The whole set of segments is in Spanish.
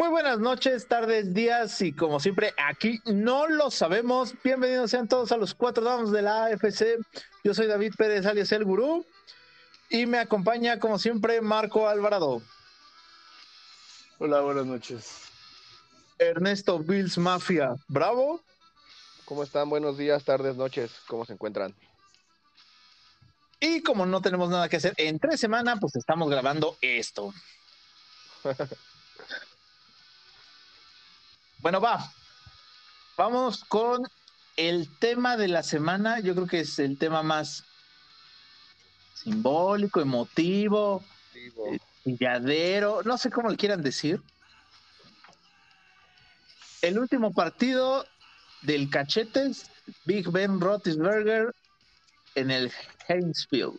Muy buenas noches, tardes, días y como siempre aquí no lo sabemos. Bienvenidos sean todos a los cuatro damos de la AFC. Yo soy David Pérez alias El Gurú y me acompaña como siempre Marco Alvarado. Hola, buenas noches. Ernesto Bills Mafia, bravo. ¿Cómo están? Buenos días, tardes, noches. ¿Cómo se encuentran? Y como no tenemos nada que hacer en tres semanas, pues estamos grabando esto. Bueno, va. Vamos con el tema de la semana. Yo creo que es el tema más simbólico, emotivo, pilladero, no sé cómo le quieran decir. El último partido del Cachetes, Big Ben Roethlisberger en el Hainesfield.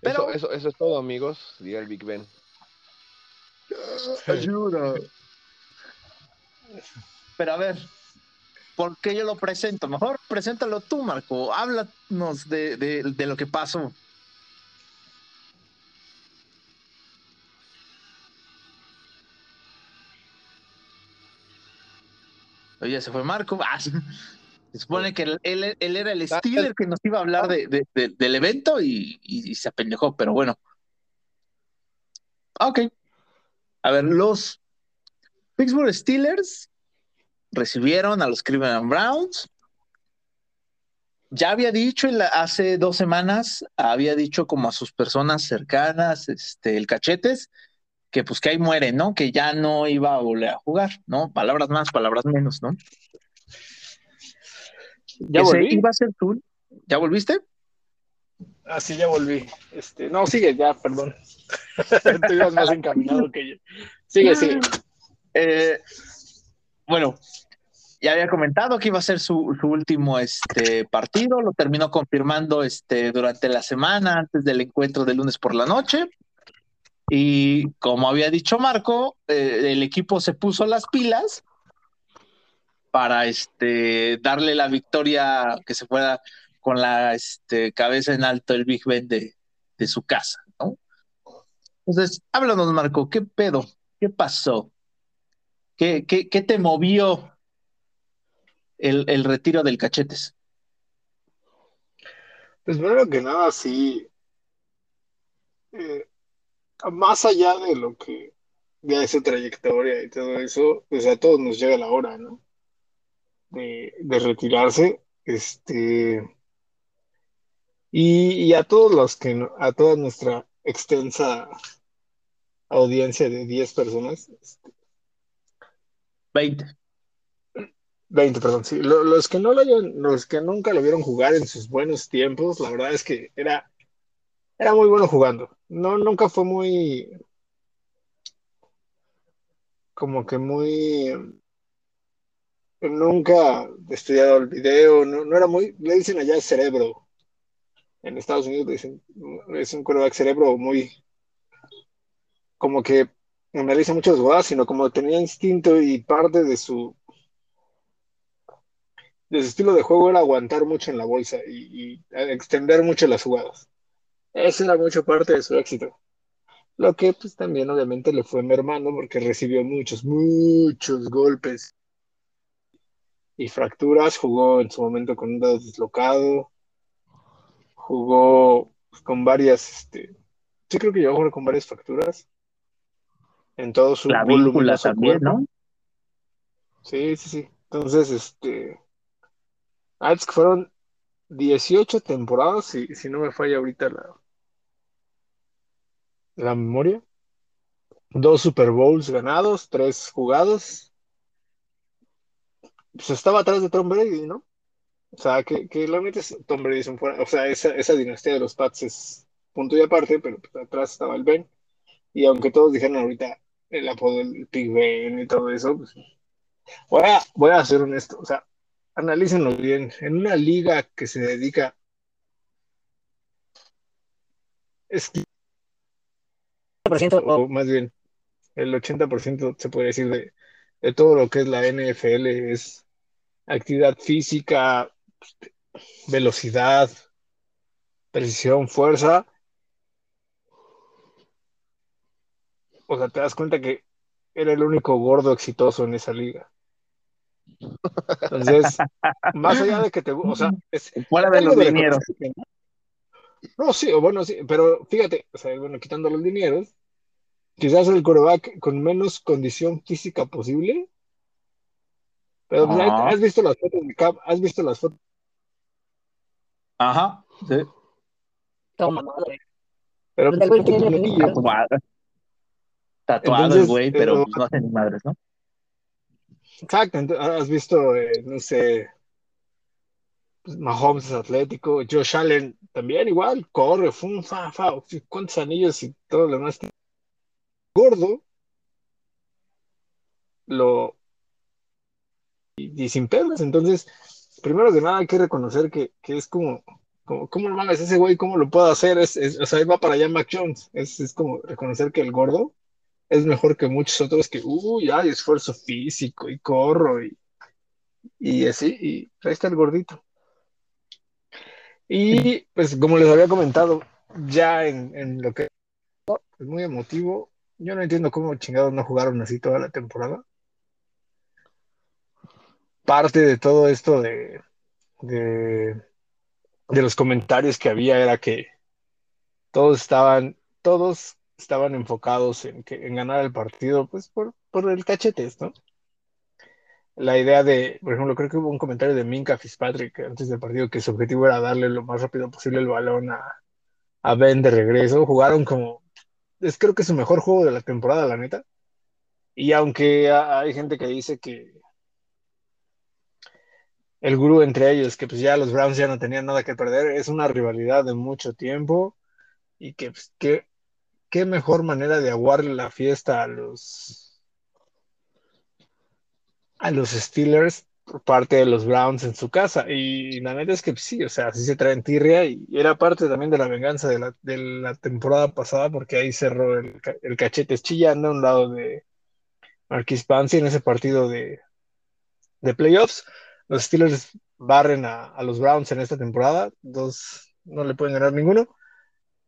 Pero eso, eso, es todo, amigos, diga el Big Ben. Ayuda. Pero a ver, ¿por qué yo lo presento? Mejor preséntalo tú, Marco. Háblanos de, de, lo que pasó. Oye, se fue Marco. Ah, se supone que él, era el ah, Steeler que nos iba a hablar de, del evento y, y, se apendejó, pero bueno. Ok. A ver, los Pittsburgh Steelers recibieron a los Cleveland Browns. Ya había dicho hace dos semanas, había dicho como a sus personas cercanas, este, el cachetes, que pues que ahí muere, ¿no? Que ya no iba a volver a jugar, ¿no? Palabras más, palabras menos, ¿no? ¿Ya volví? iba a ser tú. ¿Ya volviste? Ah, sí, ya volví. Este, no, sigue, ya, perdón. tú ibas más encaminado que yo. Sigue, sigue. Eh, bueno, ya había comentado que iba a ser su, último este, partido, lo terminó confirmando este, durante la semana, antes del encuentro de lunes por la noche. Y como había dicho Marco, eh, el equipo se puso las pilas para este, darle la victoria que se pueda con la este, cabeza en alto el Big Ben de, su casa, ¿no? Entonces, háblanos, Marco, ¿qué pedo? ¿Qué pasó? ¿Qué, te movió el, retiro del cachetes? Pues primero que nada, sí. Eh, más allá de lo que, de esa trayectoria y todo eso, pues a todos nos llega la hora, ¿no? De, retirarse. Este. Y, a todos los que, a toda nuestra extensa audiencia de 10 personas. Este, 20. 20, perdón, sí. Los que no lo los que nunca lo vieron jugar en sus buenos tiempos, la verdad es que era, era muy bueno jugando. No, nunca fue muy, como que muy, nunca estudiado el video, no, no era muy, le dicen allá cerebro. En Estados Unidos dicen, es un quarterback cerebro muy, como que analiza muchas jugadas, sino como tenía instinto y parte de su de su estilo de juego era aguantar mucho en la bolsa y, extender mucho las jugadas. Esa era mucho parte de su éxito. Lo que pues también obviamente le fue mermando porque recibió muchos, muchos golpes y fracturas. Jugó en su momento con un dedo dislocado. Jugó pues, con varias, este, sí creo que llegó a jugar con varias fracturas. En todo su La también, ¿no? Sí, sí, sí. Entonces, este, Ah, es que fueron 18 temporadas, si, si no me falla ahorita la, la memoria. Dos Super Bowls ganados, tres jugados. Pues estaba atrás de Tom Brady, ¿no? O sea, que, que la es Tom Brady es un fuera, o sea, esa, esa dinastía de los Pats es punto y aparte, pero pues, atrás estaba el Ben. Y aunque todos dijeron ahorita el apodo del Big Ben y todo eso, pues voy a, voy a ser honesto. O sea, analícenlo bien, en una liga que se dedica es o más bien el 80% se puede decir de, de, todo lo que es la NFL es actividad física, velocidad, precisión, fuerza. O sea, te das cuenta que era el único gordo exitoso en esa liga. Entonces, más allá de que te, o sea, fuera de los dineros. ¿no? sí, bueno, sí, pero fíjate, o sea, bueno, quitando los dineros, quizás el coreback con menos condición física posible. Pero pues, has visto las fotos de Cap, has visto las fotos. Ajá, sí. Toma madre. Pero pues, tatuado, tatuado el güey, pero eh, no hacen ni madres, ¿no? Exacto, has visto, eh, no sé, pues, Mahomes es atlético, Josh Allen también igual, corre, fum, fa, fa, cuántos anillos y todo lo demás. Gordo, lo y, sin pedos, entonces, primero que nada hay que reconocer que, es como, como, ¿cómo lo hagas ese güey? ¿Cómo lo puedo hacer? Es, o sea, ahí va para allá Mac Jones, es, es como reconocer que el gordo es mejor que muchos otros que, uy, hay esfuerzo físico y corro y, y así, y ahí está el gordito. Y pues como les había comentado, ya en, lo que es muy emotivo, yo no entiendo cómo chingados no jugaron así toda la temporada. Parte de todo esto de, de, de los comentarios que había era que todos estaban, todos estaban enfocados en, que, en ganar el partido, pues por, por el cachete, ¿no? La idea de, por ejemplo, creo que hubo un comentario de Minka Fitzpatrick antes del partido que su objetivo era darle lo más rápido posible el balón a, a Ben de regreso. Jugaron como, es creo que su mejor juego de la temporada, la neta. Y aunque hay gente que dice que el gurú entre ellos, que pues ya los Browns ya no tenían nada que perder, es una rivalidad de mucho tiempo y que, pues, que qué mejor manera de aguarle la fiesta a los a los Steelers por parte de los Browns en su casa. Y la neta es que sí, o sea, así se traen tirria y era parte también de la venganza de la, temporada pasada porque ahí cerró el, cachete chillando a un lado de Marquis Pansy en ese partido de, de playoffs. Los Steelers barren a, a, los Browns en esta temporada, dos no le pueden ganar ninguno.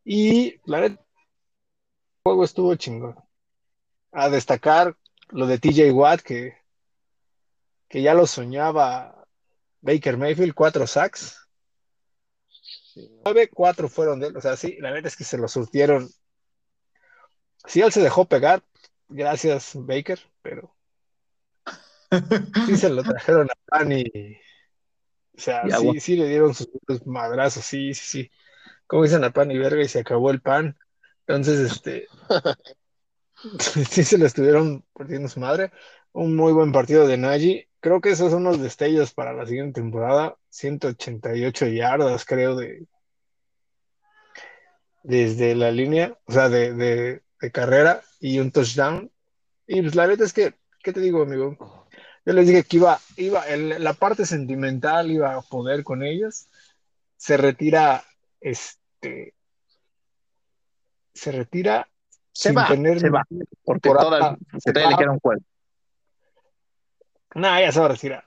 Y la neta juego estuvo chingón. A destacar lo de TJ Watt, que, que ya lo soñaba Baker Mayfield, cuatro sacks. Nueve, cuatro fueron de él. O sea, sí, la verdad es que se lo surtieron. Sí, él se dejó pegar, gracias Baker, pero sí se lo trajeron a Pan y. O sea, sí, sí le dieron sus madrazos, sí, sí, sí. Como dicen a Pan y verga y se acabó el pan. Entonces, este, sí se le estuvieron partiendo su madre. Un muy buen partido de Nagy. Creo que esos son los destellos para la siguiente temporada. 188 yardas, creo, de desde la línea, o sea, de, de, carrera y un touchdown. Y pues la verdad es que, ¿qué te digo, amigo? Yo les dije que iba, iba, la parte sentimental iba a poder con ellos. Se retira este se retira se sin va, tener se va, porque toda, le queda un juego. No, ya se va a retirar.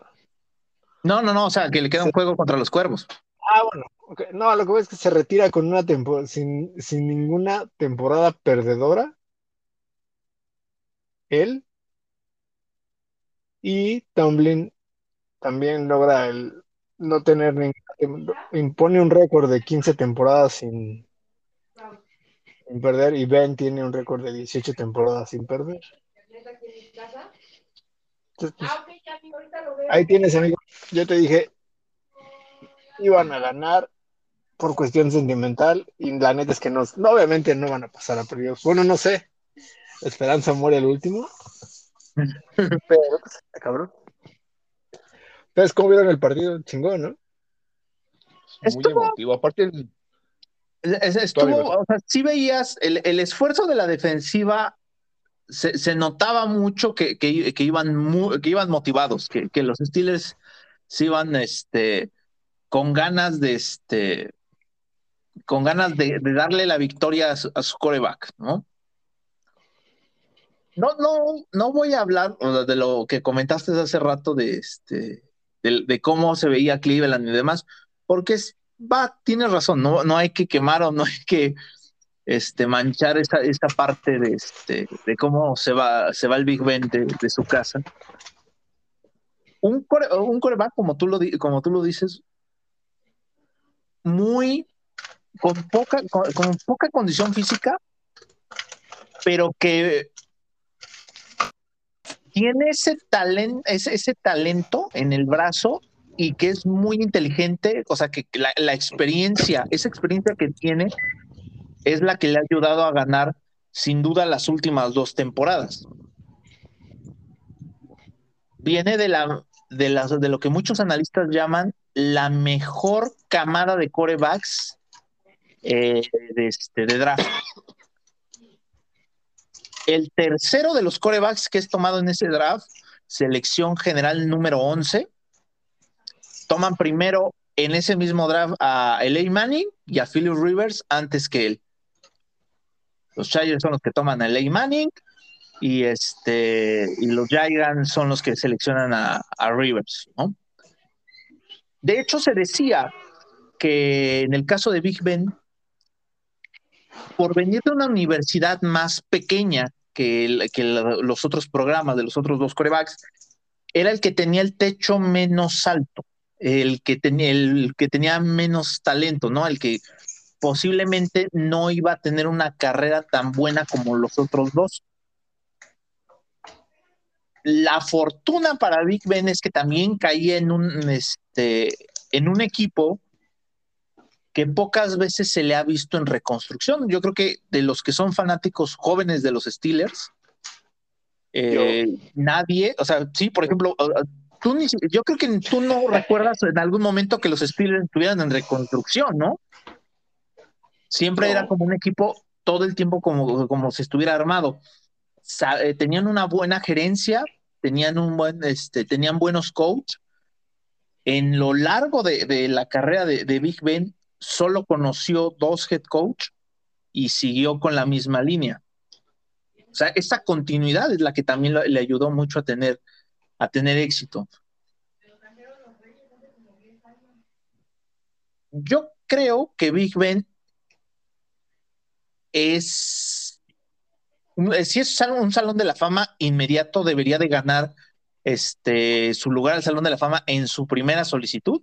No, no, no, o sea, que le queda un juego contra los cuervos. Ah, bueno, no, lo que veo es que se retira con una temporada, sin, sin ninguna temporada perdedora. Él y Tomlin también logra el no tener ningún, impone un récord de 15 temporadas sin, sin perder y Ben tiene un récord de 18 temporadas sin perder. Pues, ahí tienes, amigo. Yo te dije, iban a ganar por cuestión sentimental y la neta es que no, obviamente no van a pasar a perder. Bueno, no sé. Esperanza muere el último. Pero, pues, cabrón. Entonces, ¿cómo vieron el partido? Chingón, ¿no? Es muy emotivo. Aparte, el, Estuvo, o sea, sí veías el, el, esfuerzo de la defensiva, se, se notaba mucho que, que, que iban, que iban motivados, que, que, los Steelers se iban este, con ganas de, este, con ganas de, de darle la victoria a su, a su, coreback, ¿no? No, no, no voy a hablar de lo que comentaste hace rato de, este, de, de cómo se veía Cleveland y demás, porque es, va, tienes razón, no, no hay que quemar o no hay que este, manchar esa, esa parte de, este, de cómo se va, se va el Big Ben de, su casa. Un, un coreback, como tú, lo, como tú lo dices, muy con poca, con, poca condición física, pero que tiene ese talento, ese, ese talento en el brazo y que es muy inteligente, o sea, que la, experiencia, esa experiencia que tiene es la que le ha ayudado a ganar sin duda las últimas dos temporadas. Viene de, la, de, las, de lo que muchos analistas llaman la mejor camada de corebacks eh, de, este, de draft. El tercero de los corebacks que es tomado en ese draft, selección general número 11, toman primero en ese mismo draft a Eli Manning y a Philip Rivers antes que él. Los Chargers son los que toman a Eli Manning y este y los Giants son los que seleccionan a, Rivers, De hecho, se decía que en el caso de Big Ben, por venir de una universidad más pequeña que, que los otros programas de los otros dos corebacks, era el que tenía el techo menos alto el que, tenía, el que tenía menos talento, ¿no? El que posiblemente no iba a tener una carrera tan buena como los otros dos. La fortuna para Big Ben es que también caía en un, este, en un equipo que pocas veces se le ha visto en reconstrucción. Yo creo que de los que son fanáticos jóvenes de los Steelers, eh, nadie, o sea, sí, por ejemplo, yo creo que tú no recuerdas en algún momento que los Steelers estuvieran en reconstrucción, ¿no? Siempre era como un equipo todo el tiempo como, como si estuviera armado. Eh, tenían una buena gerencia, tenían un buen, este, tenían buenos coaches. En lo largo de, la carrera de, Big Ben, solo conoció dos head coach y siguió con la misma línea. O sea, esa continuidad es la que también le ayudó mucho a tener a tener éxito. Yo creo que Big Ben es, si es un salón de la fama inmediato, debería de ganar este, su lugar al Salón de la Fama en su primera solicitud.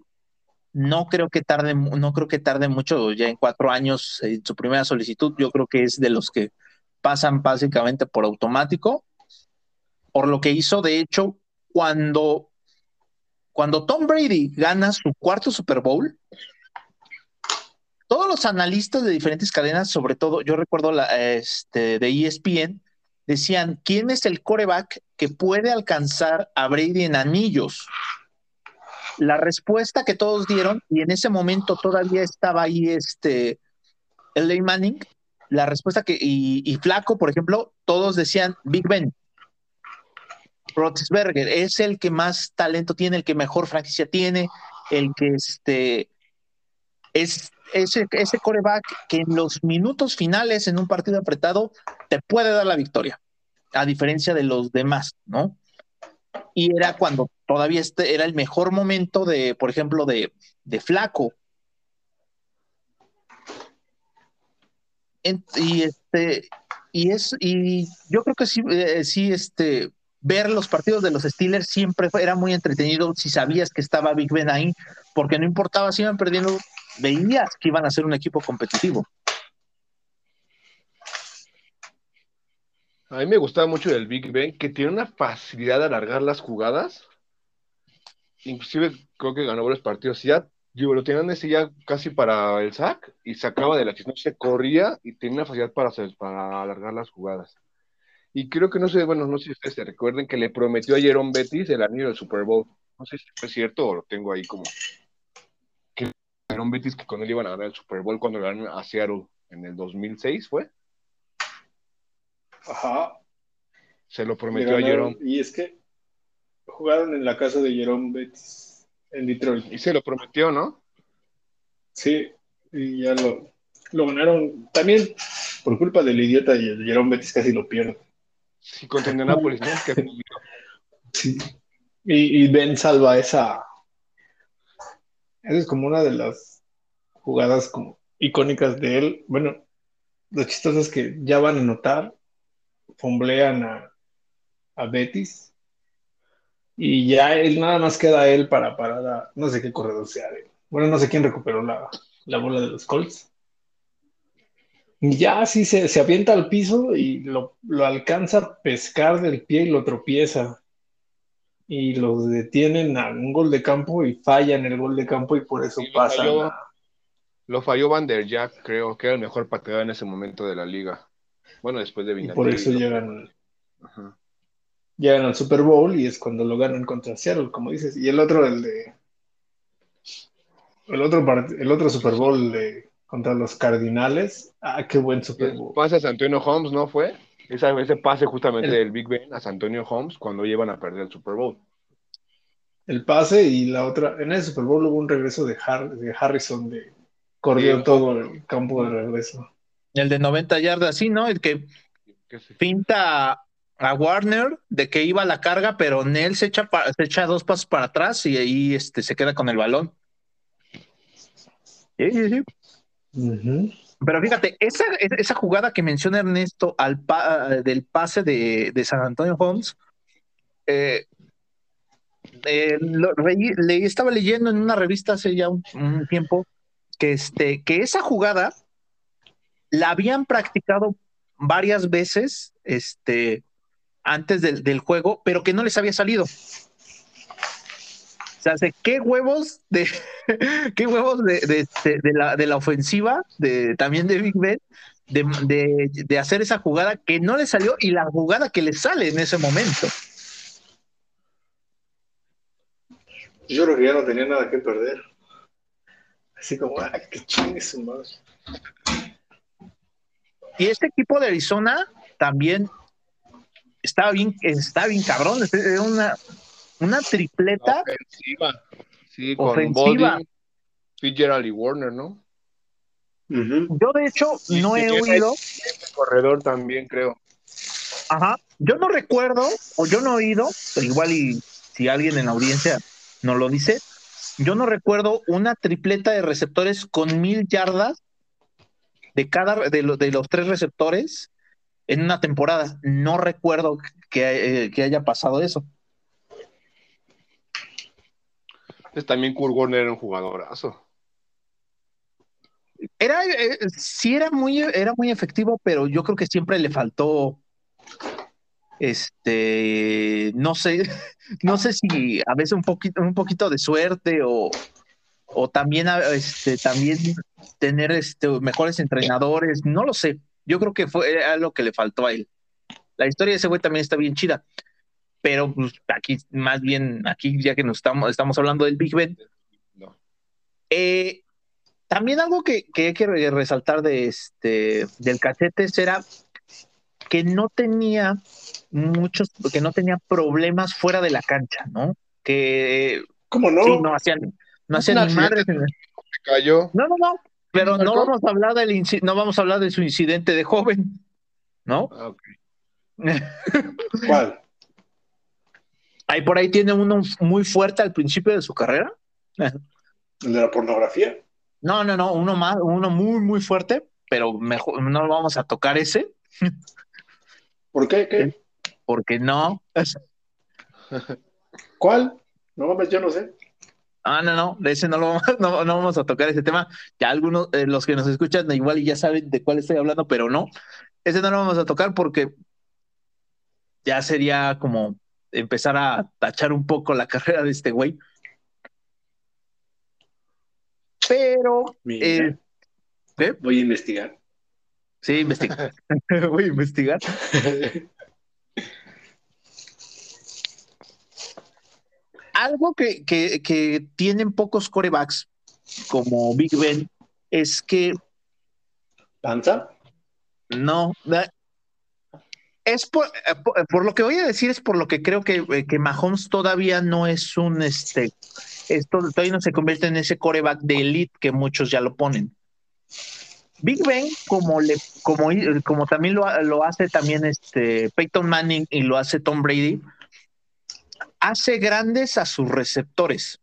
No creo que tarde, no creo que tarde mucho, ya en cuatro años en su primera solicitud. Yo creo que es de los que pasan básicamente por automático. Por lo que hizo, de hecho, cuando, cuando Tom Brady gana su cuarto Super Bowl, todos los analistas de diferentes cadenas, sobre todo, yo recuerdo la, este, de ESPN, decían, ¿quién es el coreback que puede alcanzar a Brady en anillos? La respuesta que todos dieron, y en ese momento todavía estaba ahí este. Manning, la respuesta que, y Flaco, por ejemplo, todos decían Big Ben. Roethlisberger es el que más talento tiene, el que mejor franquicia tiene, el que este es ese, ese coreback que en los minutos finales en un partido apretado te puede dar la victoria, a diferencia de los demás, ¿no? Y era cuando todavía este era el mejor momento de, por ejemplo, de, de Flaco. y este, y es, y yo creo que sí, eh, sí, este, ver los partidos de los Steelers siempre era muy entretenido si sabías que estaba Big Ben ahí, porque no importaba si iban perdiendo, veías que iban a ser un equipo competitivo. A mí me gustaba mucho el Big Ben, que tiene una facilidad de alargar las jugadas. Inclusive creo que ganó varios partidos. Ya, digo, lo tenían ese ya casi para el sack y sacaba de la se corría y tenía una facilidad para, para alargar las jugadas. Y creo que no sé, bueno, no sé si ustedes se recuerden que le prometió a Jerome Bettis el anillo del Super Bowl. No sé si fue cierto o lo tengo ahí como. Que Jerome Bettis que con él iban a ganar el Super Bowl cuando ganaron a Seattle en el 2006, ¿fue? Ajá. Se lo prometió a Jerome. Y es que jugaron en la casa de Jerome Bettis en Detroit. Y se lo prometió, ¿no? Sí, y ya lo, lo ganaron. También por culpa del idiota de Jerome Bettis casi lo pierde. Sí, contra Indianapolis, ¿no? sí. Y, Ben salva esa. Esa es como una de las jugadas como icónicas de él. Bueno, lo chistoso es que ya van a notar, fomblean a, a Betis y ya él nada más queda él para parar a, no sé qué corredor sea de, bueno, no sé quién recuperó la, la bola de los Colts. Ya así se, se avienta al piso y lo, lo alcanza a pescar del pie y lo tropieza. Y los detienen a un gol de campo y fallan el gol de campo y por eso Y lo falló. a- Lo falló Van der Jack, creo, que era el mejor pateador en ese momento de la liga. Bueno, después de Vinatieri. por eso ¿no? llegan, Ajá. llegan al Super Bowl y es cuando lo ganan contra Seattle, como dices. Y el otro, el de. El otro, part- el otro Super Bowl de, contra los Cardinales. Ah, qué buen Super El Bowl. pase a San Antonio Holmes, ¿no fue? Esa- ese pase justamente El- del Big Ben a Antonio Holmes cuando llevan a perder el Super Bowl. El pase y la otra. En el Super Bowl hubo un regreso de, Har- de Harrison, de corrió Sí. todo el campo de regreso. El de 90 yardas, sí, ¿no? El que pinta a Warner de que iba a la carga, pero Nel se echa, pa- se echa dos pasos para atrás y ahí este, se queda con el balón. Sí, sí, sí. Pero fíjate, esa, esa jugada que menciona Ernesto al pa- del pase de, de San Antonio Holmes, eh, eh, le estaba leyendo en una revista hace ya un, un tiempo que, este, que esa jugada la habían practicado varias veces este, antes del, del juego, pero que no les había salido. O sea, hace qué huevos de qué huevos de, de, de- de la, de la ofensiva, de, también de Big Ben, de, de- de hacer esa jugada que no le salió y la jugada que le sale en ese momento. Yo creo que ya no tenía nada que perder. Así como, ah, qué chingue su madre. Y este equipo de Arizona también estaba bien, está bien cabrón. Es una, una tripleta. Ofensiva. Sí, con Ofensiva. Bolden, Fitzgerald y Warner, ¿no? Yo, de hecho, no he oído. Este corredor también, creo. Ajá. Yo no recuerdo, o yo no he oído, pero igual y si alguien en la audiencia nos lo dice, yo no recuerdo una tripleta de receptores con mil yardas de cada de, lo- de los tres receptores en una temporada. No recuerdo que, eh, que haya pasado eso. Entonces también Kurt era un jugadorazo. Era, eh, sí era muy, era muy efectivo, pero yo creo que siempre le faltó, este, no sé, no sé si a veces un poquito, un poquito de suerte o, o también, a- este, también tener este, mejores entrenadores, no lo sé. Yo creo que fue algo que le faltó a él. La historia de ese güey también está bien chida, pero pues, aquí más bien, aquí ya que nos estamos, estamos hablando del Big Ben, No. eh, también algo que, que hay que re- resaltar de este del cachetes era que no tenía muchos, que no tenía problemas fuera de la cancha, ¿no? Que ¿Cómo no? sí, no hacían, no hacían ni cayó. No, no, no. Pero no vamos a hablar del no vamos a hablar de su incidente de joven, ¿no? Ah, ok. ¿Cuál? Ahí por ahí tiene uno muy fuerte al principio de su carrera. ¿El de la pornografía? No, no, no, uno más, uno muy, muy fuerte, pero mejor no vamos a tocar ese, ¿Por qué? ¿Qué? porque no. ¿Cuál? No mames, yo no sé. Ah, no, no, de ese no lo vamos, no, no vamos a tocar ese tema. Ya algunos, eh, los que nos escuchan, igual y ya saben de cuál estoy hablando, pero no. Ese no lo vamos a tocar porque ya sería como empezar a tachar un poco la carrera de este güey. Pero, eh, voy a investigar. Sí, investigar. Voy a investigar. Algo que, que, que tienen pocos corebacks, como Big Ben, es que ¿Panza? no. Es por, eh, por, por lo que voy a decir, es por lo que creo que, eh, que Mahomes todavía no es un este. Esto todavía no se convierte en ese coreback de elite que muchos ya lo ponen. Big Ben, como le, como, como también lo, lo hace también este Peyton Manning y lo hace Tom Brady, hace grandes a sus receptores.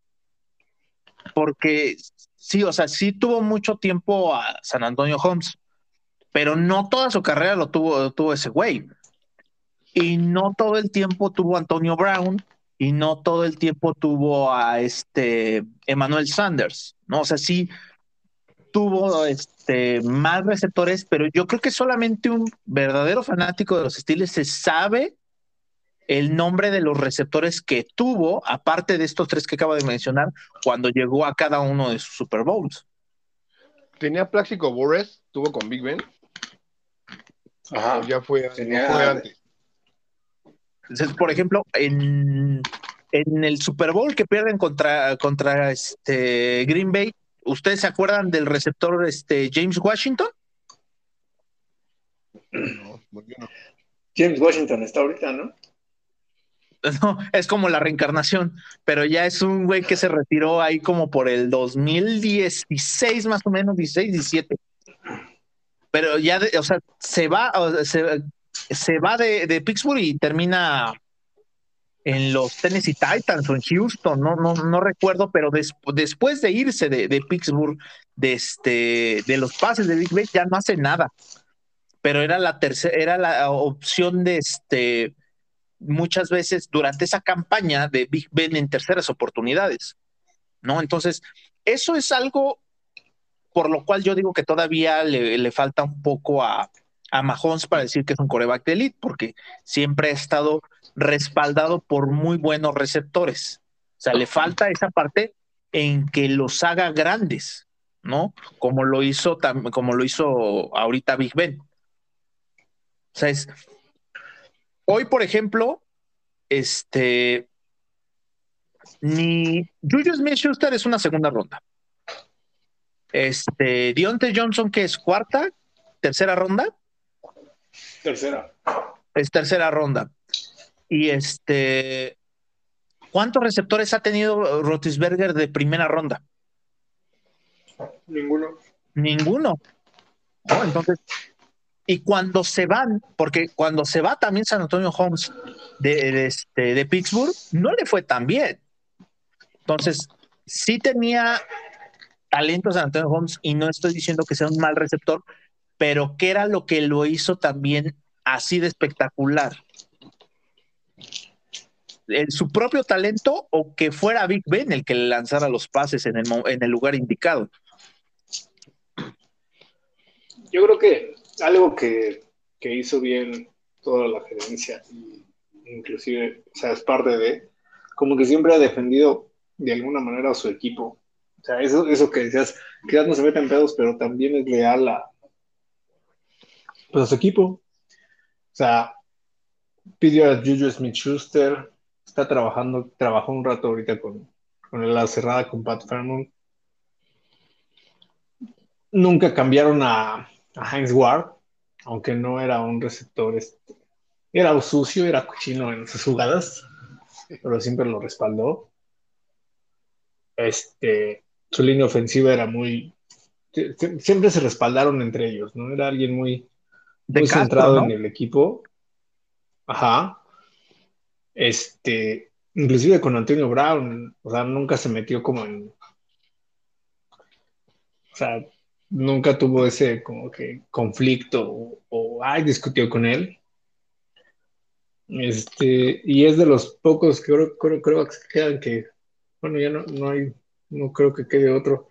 Porque sí, o sea, sí tuvo mucho tiempo a San Antonio Holmes, pero no toda su carrera lo tuvo, tuvo ese güey. Y no todo el tiempo tuvo Antonio Brown y no todo el tiempo tuvo a este Emmanuel Sanders, ¿no? O sea, sí tuvo este, más receptores, pero yo creo que solamente un verdadero fanático de los Steelers se sabe el nombre de los receptores que tuvo, aparte de estos tres que acabo de mencionar, cuando llegó a cada uno de sus Super Bowls. Tenía Pláxico Borres, tuvo con Big Ben. Ajá. Ya fue, Tenía- fue antes. Entonces, por ejemplo, en, en el Super Bowl que pierden contra, contra este Green Bay, ¿ustedes se acuerdan del receptor este James Washington? No. James Washington está ahorita, ¿no? No, es como la reencarnación, pero ya es un güey que se retiró ahí como por el 2016 más o menos, 16, 17. Pero ya, de- o sea, se va, o sea, se, se va de, de Pittsburgh y termina en los Tennessee Titans o en Houston, no, no, no recuerdo, pero des- después de irse de, de Pittsburgh, de este, de los pases de Big Ben, ya no hace nada. Pero era la tercera, era la opción de este muchas veces durante esa campaña de Big Ben en terceras oportunidades, ¿no? Entonces, eso es algo por lo cual yo digo que todavía le, le falta un poco a, a Mahomes para decir que es un coreback de elite, porque siempre ha estado respaldado por muy buenos receptores. O sea, le falta esa parte en que los haga grandes, ¿no? Como lo hizo, como lo hizo ahorita Big Ben. O sea, es, Hoy, por ejemplo, este ni Juju Smith Schuster es una segunda ronda. Este Dionte Johnson, que es cuarta, tercera ronda, Tercera. es tercera ronda. Y este, ¿cuántos receptores ha tenido Rotisberger de primera ronda? Ninguno. Ninguno. ¿no? Entonces, y cuando se van, porque cuando se va también San Antonio Holmes de, de, este, de Pittsburgh, no le fue tan bien. Entonces, sí tenía talento San Antonio Holmes y no estoy diciendo que sea un mal receptor, pero ¿qué era lo que lo hizo también así de espectacular? ¿El- ¿Su propio talento o que fuera Big Ben el que le lanzara los pases en el, en el lugar indicado? Yo creo que algo que, que hizo bien toda la gerencia, inclusive, o sea, es parte de, como que siempre ha defendido de alguna manera a su equipo. O sea, eso, eso que decías, ya no se mete en pedos, pero también es leal a, pues, a su equipo. O sea, pidió a Juju Smith Schuster, está trabajando, trabajó un rato ahorita con, con la cerrada con Pat Fairmont. Nunca cambiaron a, a Heinz Ward, aunque no era un receptor, este, era sucio, era cochino en sus jugadas, pero siempre lo respaldó. Este, su línea ofensiva era muy, sie- sie- siempre se respaldaron entre ellos, ¿no? Era alguien muy, De muy Castro, centrado ¿no? en el equipo. Ajá. Este, inclusive con Antonio Brown, o sea, nunca se metió como en, o sea, nunca tuvo ese como que conflicto o, o, ay, discutió con él. Este, y es de los pocos que creo, creo, creo que quedan que, bueno, ya no, no hay, no creo que quede otro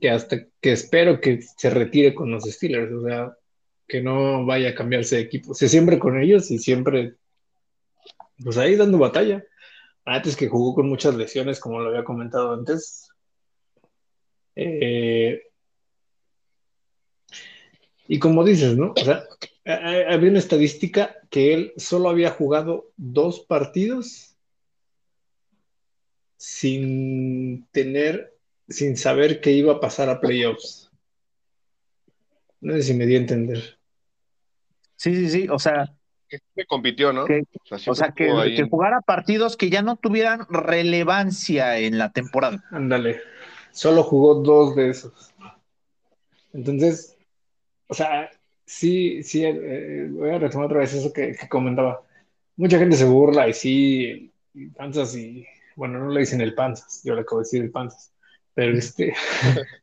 que hasta que espero que se retire con los Steelers, o sea, que no vaya a cambiarse de equipo, se siempre con ellos y siempre, pues ahí dando batalla. Antes que jugó con muchas lesiones, como lo había comentado antes. Eh, y como dices, ¿no? O sea, había una estadística que él solo había jugado dos partidos sin tener, sin saber que iba a pasar a playoffs. No sé si me di a entender. Sí, sí, sí. O sea, Que compitió, ¿no? Que- o sea, o siempre sea que, ahí que jugara partidos que ya no tuvieran relevancia en la temporada. Ándale, solo jugó dos de esos. Entonces, o sea, sí, sí, eh, voy a retomar otra vez eso que, que comentaba. Mucha gente se burla y sí, y panzas y, bueno, no le dicen el panzas, yo le acabo de decir el panzas, pero este...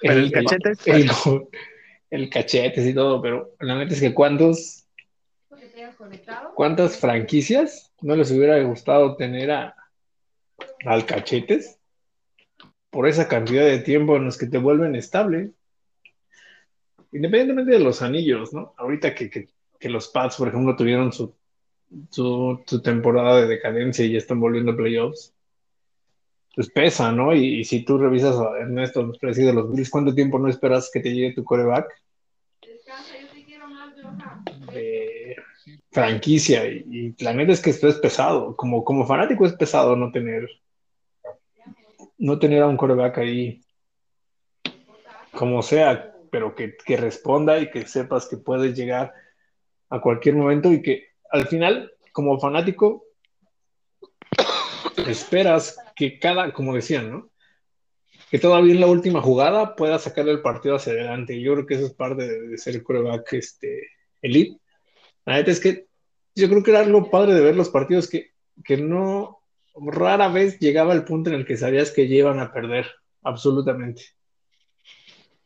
Pero el cachete, el, go- el cachetes y todo, pero la neta es que cuántos, cuántas franquicias no les hubiera gustado tener a, al cachetes por esa cantidad de tiempo en los que te vuelven estable. Independientemente de los anillos, ¿no? Ahorita que, que, que los Pats, por ejemplo, tuvieron su, su, temporada de decadencia y ya están volviendo a playoffs, pues pesa, ¿no? Y, si tú revisas a Ernesto, los precios de los Bills, ¿cuánto tiempo no esperas que te llegue tu coreback? Franquicia. Y, la neta es que esto es pesado. Como, como fanático es pesado no tener no tener a un coreback ahí como sea, pero que, que responda y que sepas que puedes llegar a cualquier momento y que al final, como fanático, esperas que cada, como decían, ¿no? Que todavía en la última jugada pueda sacar el partido hacia adelante. Yo creo que eso es parte de, de ser coreback este, elite. La neta es que yo creo que era algo padre de ver los partidos que, que no rara vez llegaba el punto en el que sabías que iban a perder, absolutamente.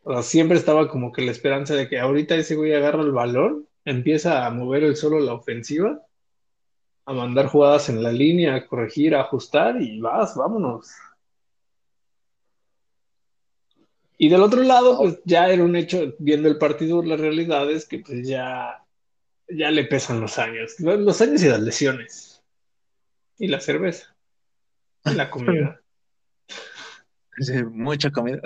O sea, siempre estaba como que la esperanza de que ahorita ese güey agarra el balón, empieza a mover el solo la ofensiva a mandar jugadas en la línea, a corregir, a ajustar y vas, vámonos. Y del otro lado, pues ya era un hecho, viendo el partido, la realidad es que pues ya, ya le pesan los años, los años y las lesiones. Y la cerveza. Y la comida. Sí, mucha comida.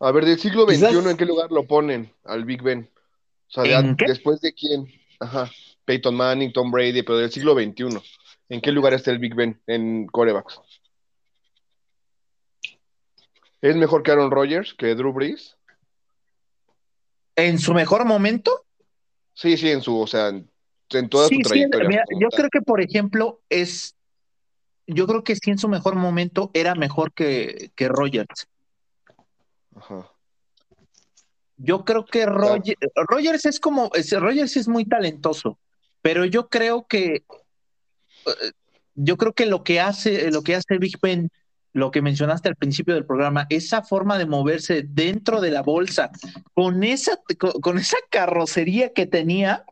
A ver, del siglo XXI, Quizás... ¿en qué lugar lo ponen al Big Ben? O sea, de, ¿después de quién? Ajá. Peyton Manning, Tom Brady, pero del siglo XXI. ¿En qué lugar está el Big Ben en corebacks? ¿Es mejor que Aaron Rodgers, que Drew Brees? ¿En su mejor momento? Sí, sí, en su, o sea, en, en toda sí, su trayectoria. Sí, mira, yo creo que, por ejemplo, es. Yo creo que sí en su mejor momento era mejor que, que Rodgers. Ajá. Yo creo que Roger, Rogers es como, Rogers es muy talentoso, pero yo creo que yo creo que lo que hace, lo que hace Big Ben, lo que mencionaste al principio del programa, esa forma de moverse dentro de la bolsa, con esa, con, esa carrocería que tenía,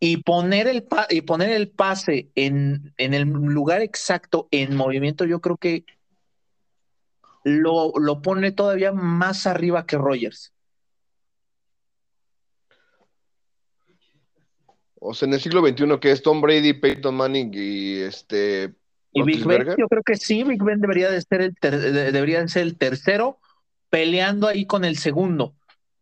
y poner el, y poner el pase en, en el lugar exacto, en movimiento, yo creo que lo, lo pone todavía más arriba que Rogers. O sea, en el siglo XXI, que es Tom Brady, Peyton Manning y este. Y Big Ben, yo creo que sí, Big Ben debería de ser el ter debería de ser el tercero, peleando ahí con el segundo.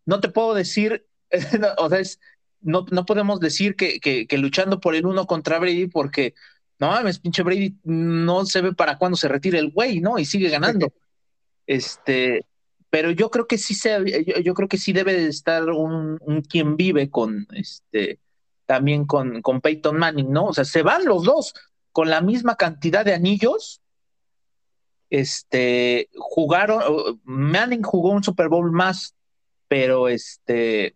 No te puedo decir, o sea, es, no, no podemos decir que, que, que, luchando por el uno contra Brady, porque no mames, pinche Brady no se ve para cuándo se retire el güey, ¿no? Y sigue ganando. este, pero yo creo que sí se, yo, yo creo que sí debe de estar un, un, quien vive con este también con, con Peyton Manning, ¿no? O sea, se van los dos con la misma cantidad de anillos. Este jugaron, Manning jugó un Super Bowl más, pero este,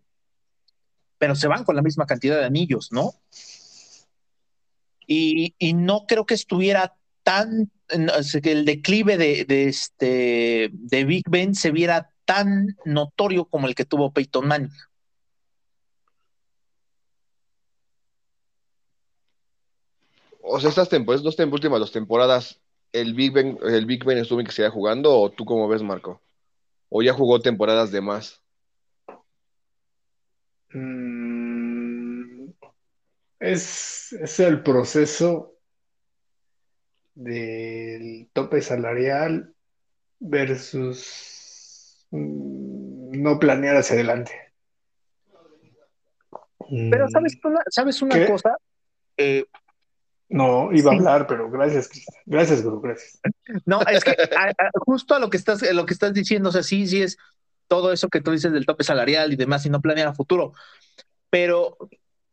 pero se van con la misma cantidad de anillos, ¿no? Y, no creo que estuviera tan, que el declive de, de, este, de Big Ben se viera tan notorio como el que tuvo Peyton Manning. O sea, estas temporadas, dos temp últimas dos temporadas, ¿el Big Ben, el Big Ben estuvo en que se jugando o tú cómo ves, Marco? ¿O ya jugó temporadas de más? Mm, es, es el proceso del tope salarial versus no planear hacia adelante. Pero sabes una, ¿sabes una ¿Qué? cosa, eh, no, iba Sí. a hablar, pero gracias, Cristian. Gracias, Guru, gracias. No, es que a, a, justo a lo que estás, lo que estás diciendo, o sea, sí, sí es todo eso que tú dices del tope salarial y demás, y no planear a futuro. Pero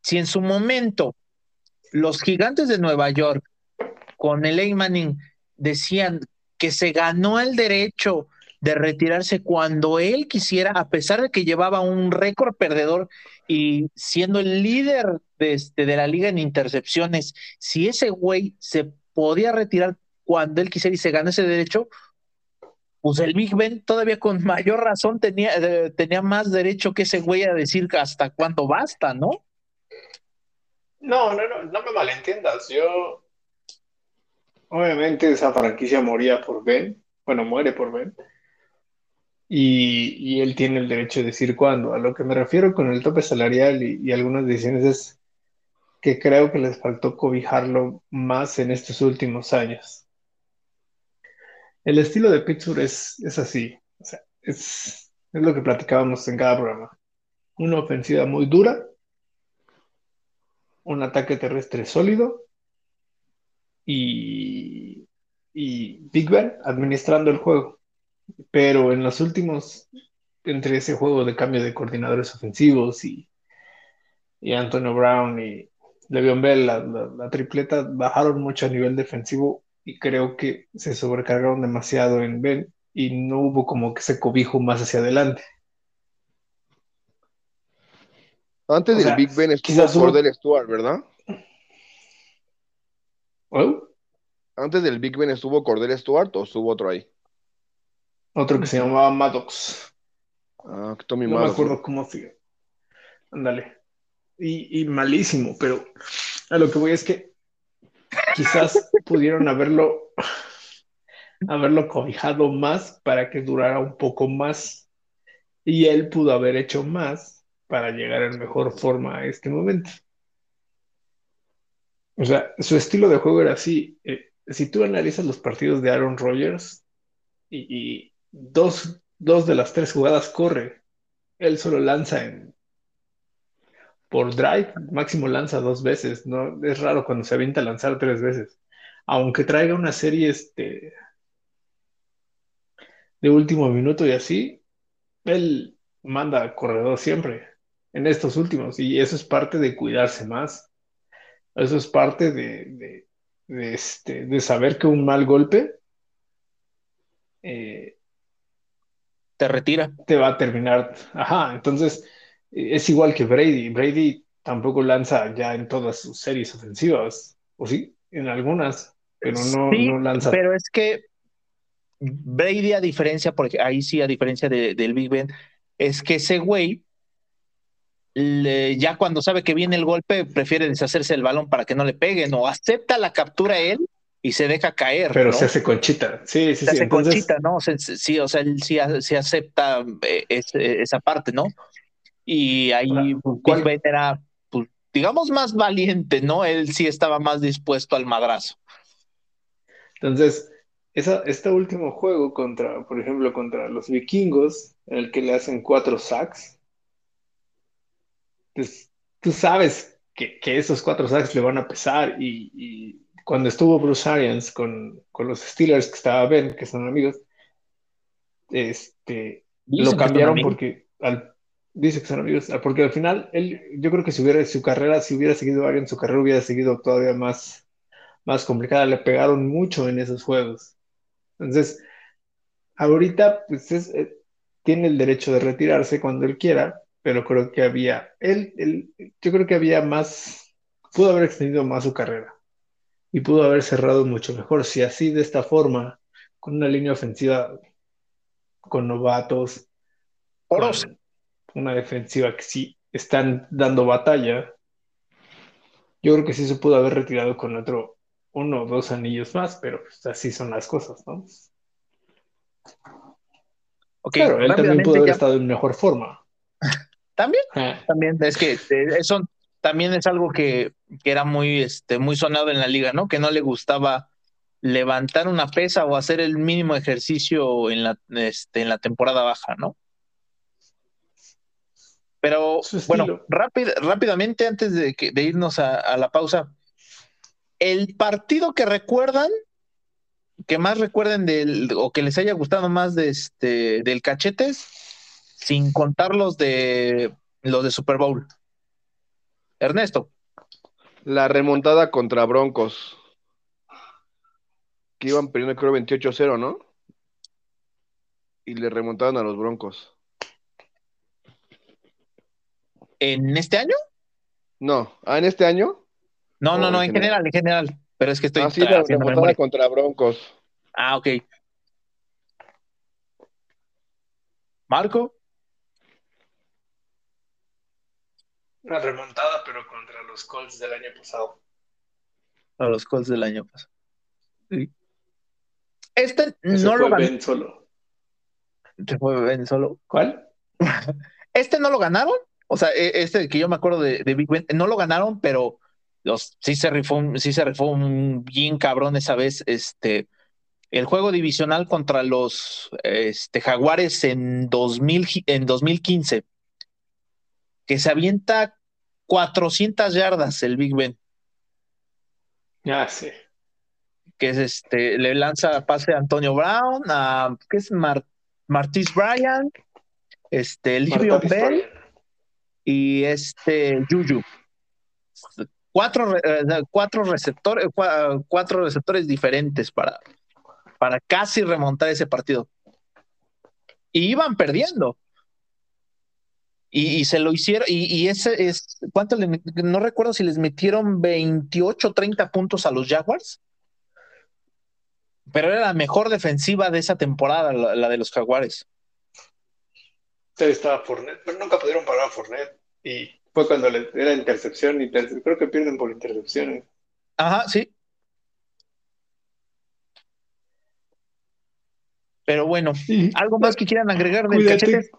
si en su momento los gigantes de Nueva York con el Manning decían que se ganó el derecho de retirarse cuando él quisiera, a pesar de que llevaba un récord perdedor y siendo el líder de, este, de la liga en intercepciones, si ese güey se podía retirar cuando él quisiera y se ganó ese derecho, pues el Big Ben todavía con mayor razón tenía, tenía más derecho que ese güey a decir hasta cuándo basta, ¿no? No, no, no, no me malentiendas. Yo, obviamente, esa franquicia moría por Ben. Bueno, muere por Ben. Y, y él tiene el derecho de decir cuándo. A lo que me refiero con el tope salarial y, y algunas decisiones es que creo que les faltó cobijarlo más en estos últimos años. El estilo de Pittsburgh es, es así. Es, es lo que platicábamos en cada programa. Una ofensiva muy dura, un ataque terrestre sólido y, y Big Ben administrando el juego. Pero en los últimos, entre ese juego de cambio de coordinadores ofensivos y, y Antonio Brown y Le'Veon Bell, la, la- la tripleta, bajaron mucho a nivel defensivo y creo que se sobrecargaron demasiado en Ben y no hubo como que ese cobijo más hacia adelante. Antes O del sea, Big Ben estuvo quizás hubo- Cordell Stewart, ¿verdad? ¿Oh? Antes del Big Ben estuvo Cordell Stewart o estuvo otro ahí. Otro que se llamaba Maddox. Ah, Tommy No me Maddox, acuerdo cómo se. Ándale. Y, malísimo, pero a lo que voy es que quizás pudieron haberlo, haberlo cobijado más para que durara un poco más. Y él pudo haber hecho más para llegar en mejor forma a este momento. O sea, su estilo de juego era así. Eh, si tú analizas los partidos de Aaron Rodgers y, y dos, dos de las tres jugadas corre, él solo lanza en por drive, máximo lanza dos veces, ¿no? Es raro cuando se avienta a lanzar tres veces. Aunque traiga una serie este, de último minuto y así, él manda corredor siempre en estos últimos y eso es parte de cuidarse más. Eso es parte de, de, de, este, de saber que un mal golpe eh, Te retira. te va a terminar. Ajá, entonces es igual que Brady. Brady tampoco lanza ya en todas sus series ofensivas, o sí, en algunas, pero no, Sí, no lanza. Pero es que Brady, a diferencia, porque ahí sí, a diferencia de- del Big Ben, es que ese güey, le- ya cuando sabe que viene el golpe, prefiere deshacerse del balón para que no le peguen, o acepta la captura él y se deja caer. pero ¿no? se hace conchita. Sí, sí, se sí. hace Entonces, conchita, ¿no? Sí, o sea, él sí, sí acepta eh, esa parte, ¿no? Y ahí ¿cuál- Big Ben era, pues, digamos, más valiente, ¿no? Él sí estaba más dispuesto al madrazo. entonces esa, este último juego contra, por ejemplo, contra los vikingos, en el que le hacen cuatro sacks, pues tú sabes que, que esos cuatro sacks le van a pesar y, y cuando estuvo Bruce Arians con, con los Steelers, que estaba Ben, que son amigos, este, lo cambiaron porque al, dice que son amigos, ah, porque al final él, yo creo que si hubiera su carrera, si hubiera seguido Arians, su carrera hubiera seguido todavía más, más complicada. Le pegaron mucho en esos juegos. Entonces, ahorita pues es, eh, tiene el derecho de retirarse cuando él quiera, pero creo que había, él, él, yo creo que había más, pudo haber extendido más su carrera y pudo haber cerrado mucho mejor si así de esta forma, con una línea ofensiva con novatos, Oros. Una defensiva que sí están dando batalla, yo creo que sí se pudo haber retirado con otro uno o dos anillos más, pero pues, así son las cosas, ¿no? Claro, él también pudo haber ya- estado en mejor forma. También, Ah, también, es que eh, eso también es algo que, que era muy, este, muy sonado en la liga, ¿no? Que no le gustaba levantar una pesa o hacer el mínimo ejercicio en la, este, en la temporada baja, ¿no? Pero bueno, rápid- rápidamente antes de, que, de irnos a, a la pausa, el partido que recuerdan, que más recuerden del, o que les haya gustado más de este, del cachetes, sin contar los de los de Super Bowl. Ernesto, La remontada contra Broncos. Que iban perdiendo, creo, 28-0, ¿no? Y le remontaron a los Broncos. ¿En este año? No, ¿ah, en este año? No, no, Oh, no, en en general, en general. Pero es que estoy Ah, sí, la remontada contra Broncos. Ah, ok. Marco, Una remontada, pero contra los Colts del año pasado. a los Colts del año pasado. Sí. Este Ese no fue lo ganó. Ben solo. Se fue Ben solo. ¿Cuál? Este no lo ganaron. O sea, e- este que yo me acuerdo de, de Big Ben, no lo ganaron, pero los, sí se rifó, un- sí se rifó un bien cabrón esa vez. Este, el juego divisional contra los este, Jaguares en, 2000, gi- en 2015, que se avienta 400 yardas el Big Ben, Ya sí. que es este, le lanza pase a Antonio Brown, a, ¿qué es? Mar, Martis Bryant, este, Martavis Bell. Y este Juju. Cuatro, eh, cuatro receptores, cua- cuatro receptores diferentes para, para casi remontar ese partido. Y iban perdiendo. Y, se lo hicieron, y, y ese es, ¿cuánto le No recuerdo si les metieron 28 30 puntos a los Jaguars. Pero era la mejor defensiva de esa temporada, la de los Jaguares. Sí, estaba Fournette, pero nunca pudieron parar a Fournette. Y fue cuando le, era intercepción, interce- creo que pierden por intercepciones. Ajá, sí. Pero bueno, ¿algo más que quieran agregar del Cuídate. cachete?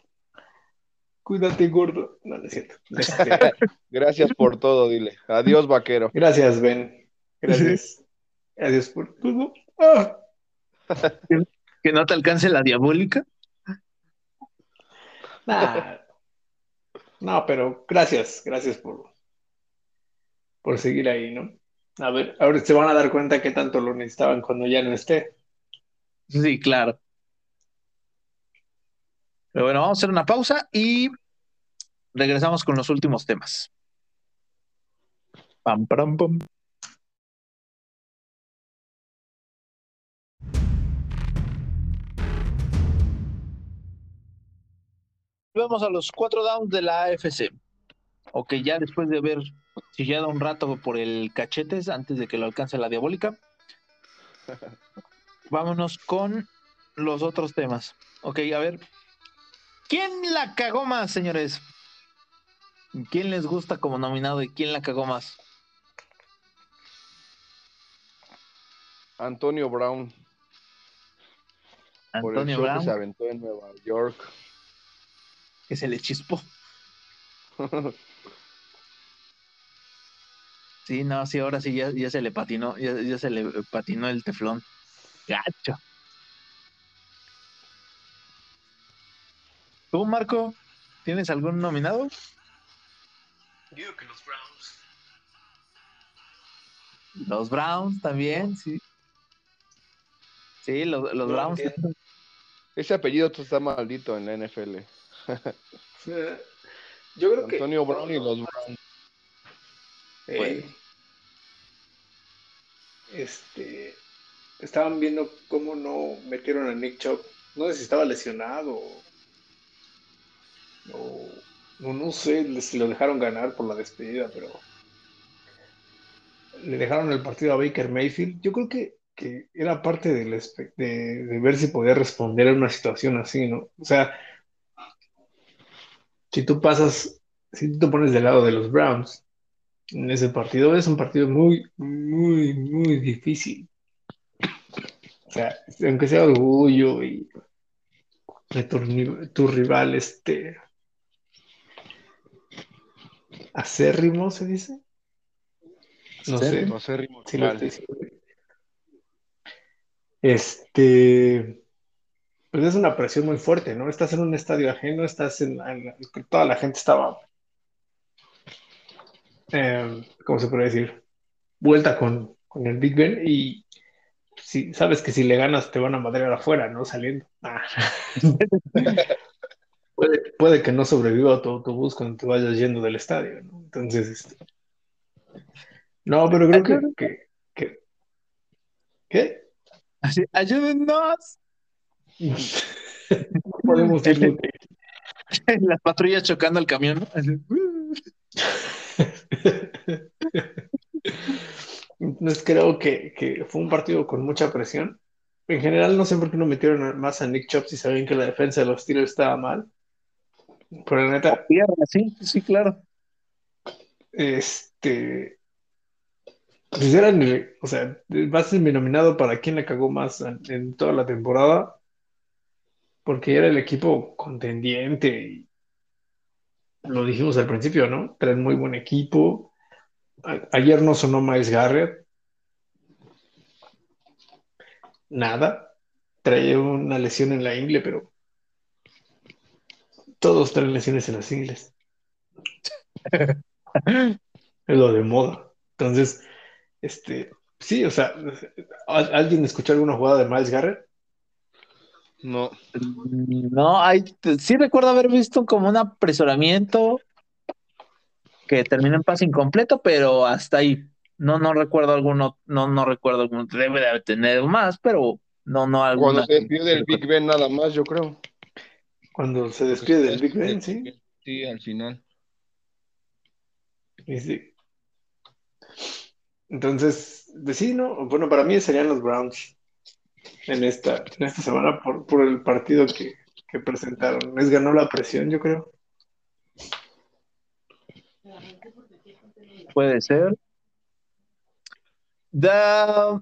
Cuídate, gordo. No, no es cierto. Gracias por todo, dile. Adiós, vaquero. gracias, Ben. Gracias. Gracias por todo. Ah. Que no te alcance la diabólica. No, pero gracias, gracias por, por seguir ahí, ¿no? A ver, ahora se van a dar cuenta que tanto lo necesitaban cuando ya no esté. Sí, claro. Pero bueno, vamos a hacer una pausa y regresamos con los últimos temas. Pam, pam, pam. Vamos a los cuatro downs de la AFC. Ok, ya después de haber chillado un rato por el cachetes antes de que lo alcance la diabólica, vámonos con los otros temas. Ok, a ver. ¿Quién la cagó más, señores? ¿Quién les gusta como nominado y quién la cagó más? Antonio Brown. por el Antonio show que Brown, se aventó en Nueva York. Que se le chispó. Sí, no, sí, ahora sí ya, ya se le patinó, ya, ya se le patinó el teflón. Gacho. ¿Tú, Marco? ¿Tienes algún nominado? Digo que los Browns. Los Browns también, sí. Sí, los, los Browns. Ese apellido está maldito en la NFL. Yo creo que. Antonio Brown y los Browns. Eh, este. Estaban viendo cómo no metieron a Nick Chubb. No sé si estaba lesionado o. o- o no sé si lo dejaron ganar por la despedida, pero. Le dejaron el partido a Baker Mayfield. Yo creo que, que era parte del de, de ver si podía responder a una situación así, ¿no? O sea, si tú pasas, si tú te pones del lado de los Browns en ese partido, es un partido muy, muy, muy difícil. O sea, aunque sea orgullo y tu, tu rival, este, acérrimo, se dice. No sé. No sé, Rimo, Sí, lo estoy. Este, pues es una presión muy fuerte, ¿no? Estás en un estadio ajeno, estás en, en- toda la gente estaba, eh, ¿cómo se puede decir? Vuelta con, con el Big Ben y si, sabes que si le ganas te van a madrear afuera, ¿no? Saliendo. Ah. Puede, puede que no sobreviva tu autobús cuando te vayas yendo del estadio, ¿no? Entonces, este, no, pero creo que, que, que- ¿qué? ¡Ayúdennos! No podemos ir Las patrullas chocando el camión. Entonces creo que, que fue un partido con mucha presión en general no sé por qué no metieron más a Nick Chubb si sabían que la defensa de los Steelers estaba mal. Pero la neta, sí, sí, claro. este. Pues eran, o sea, va a ser mi nominado para quién le cagó más en, en toda la temporada. Porque era el equipo contendiente y lo dijimos al principio, ¿no? Traen muy buen equipo. A- ayer no sonó Miles Garrett. Nada. Trae una lesión en la ingle, pero todos traen lesiones en las ingles. Es lo de moda. Entonces, este, sí, o sea, ¿al- ¿alguien escuchó alguna jugada de Miles Garrett? No. No, hay, sí recuerdo haber visto como un apresuramiento que terminó en pase incompleto, pero hasta ahí. No, no recuerdo alguno, no, no recuerdo alguno. Debe de tener más, pero no, no. Cuando se despidió del Big Ben nada más, yo creo. Cuando se despide del Big Ben, sí. Sí, al final. Y sí. Entonces, de sí, ¿no? Bueno, para mí serían los Browns en esta, en esta semana por, por el partido que, que presentaron. Les ganó la presión, yo creo. Puede ser. Da-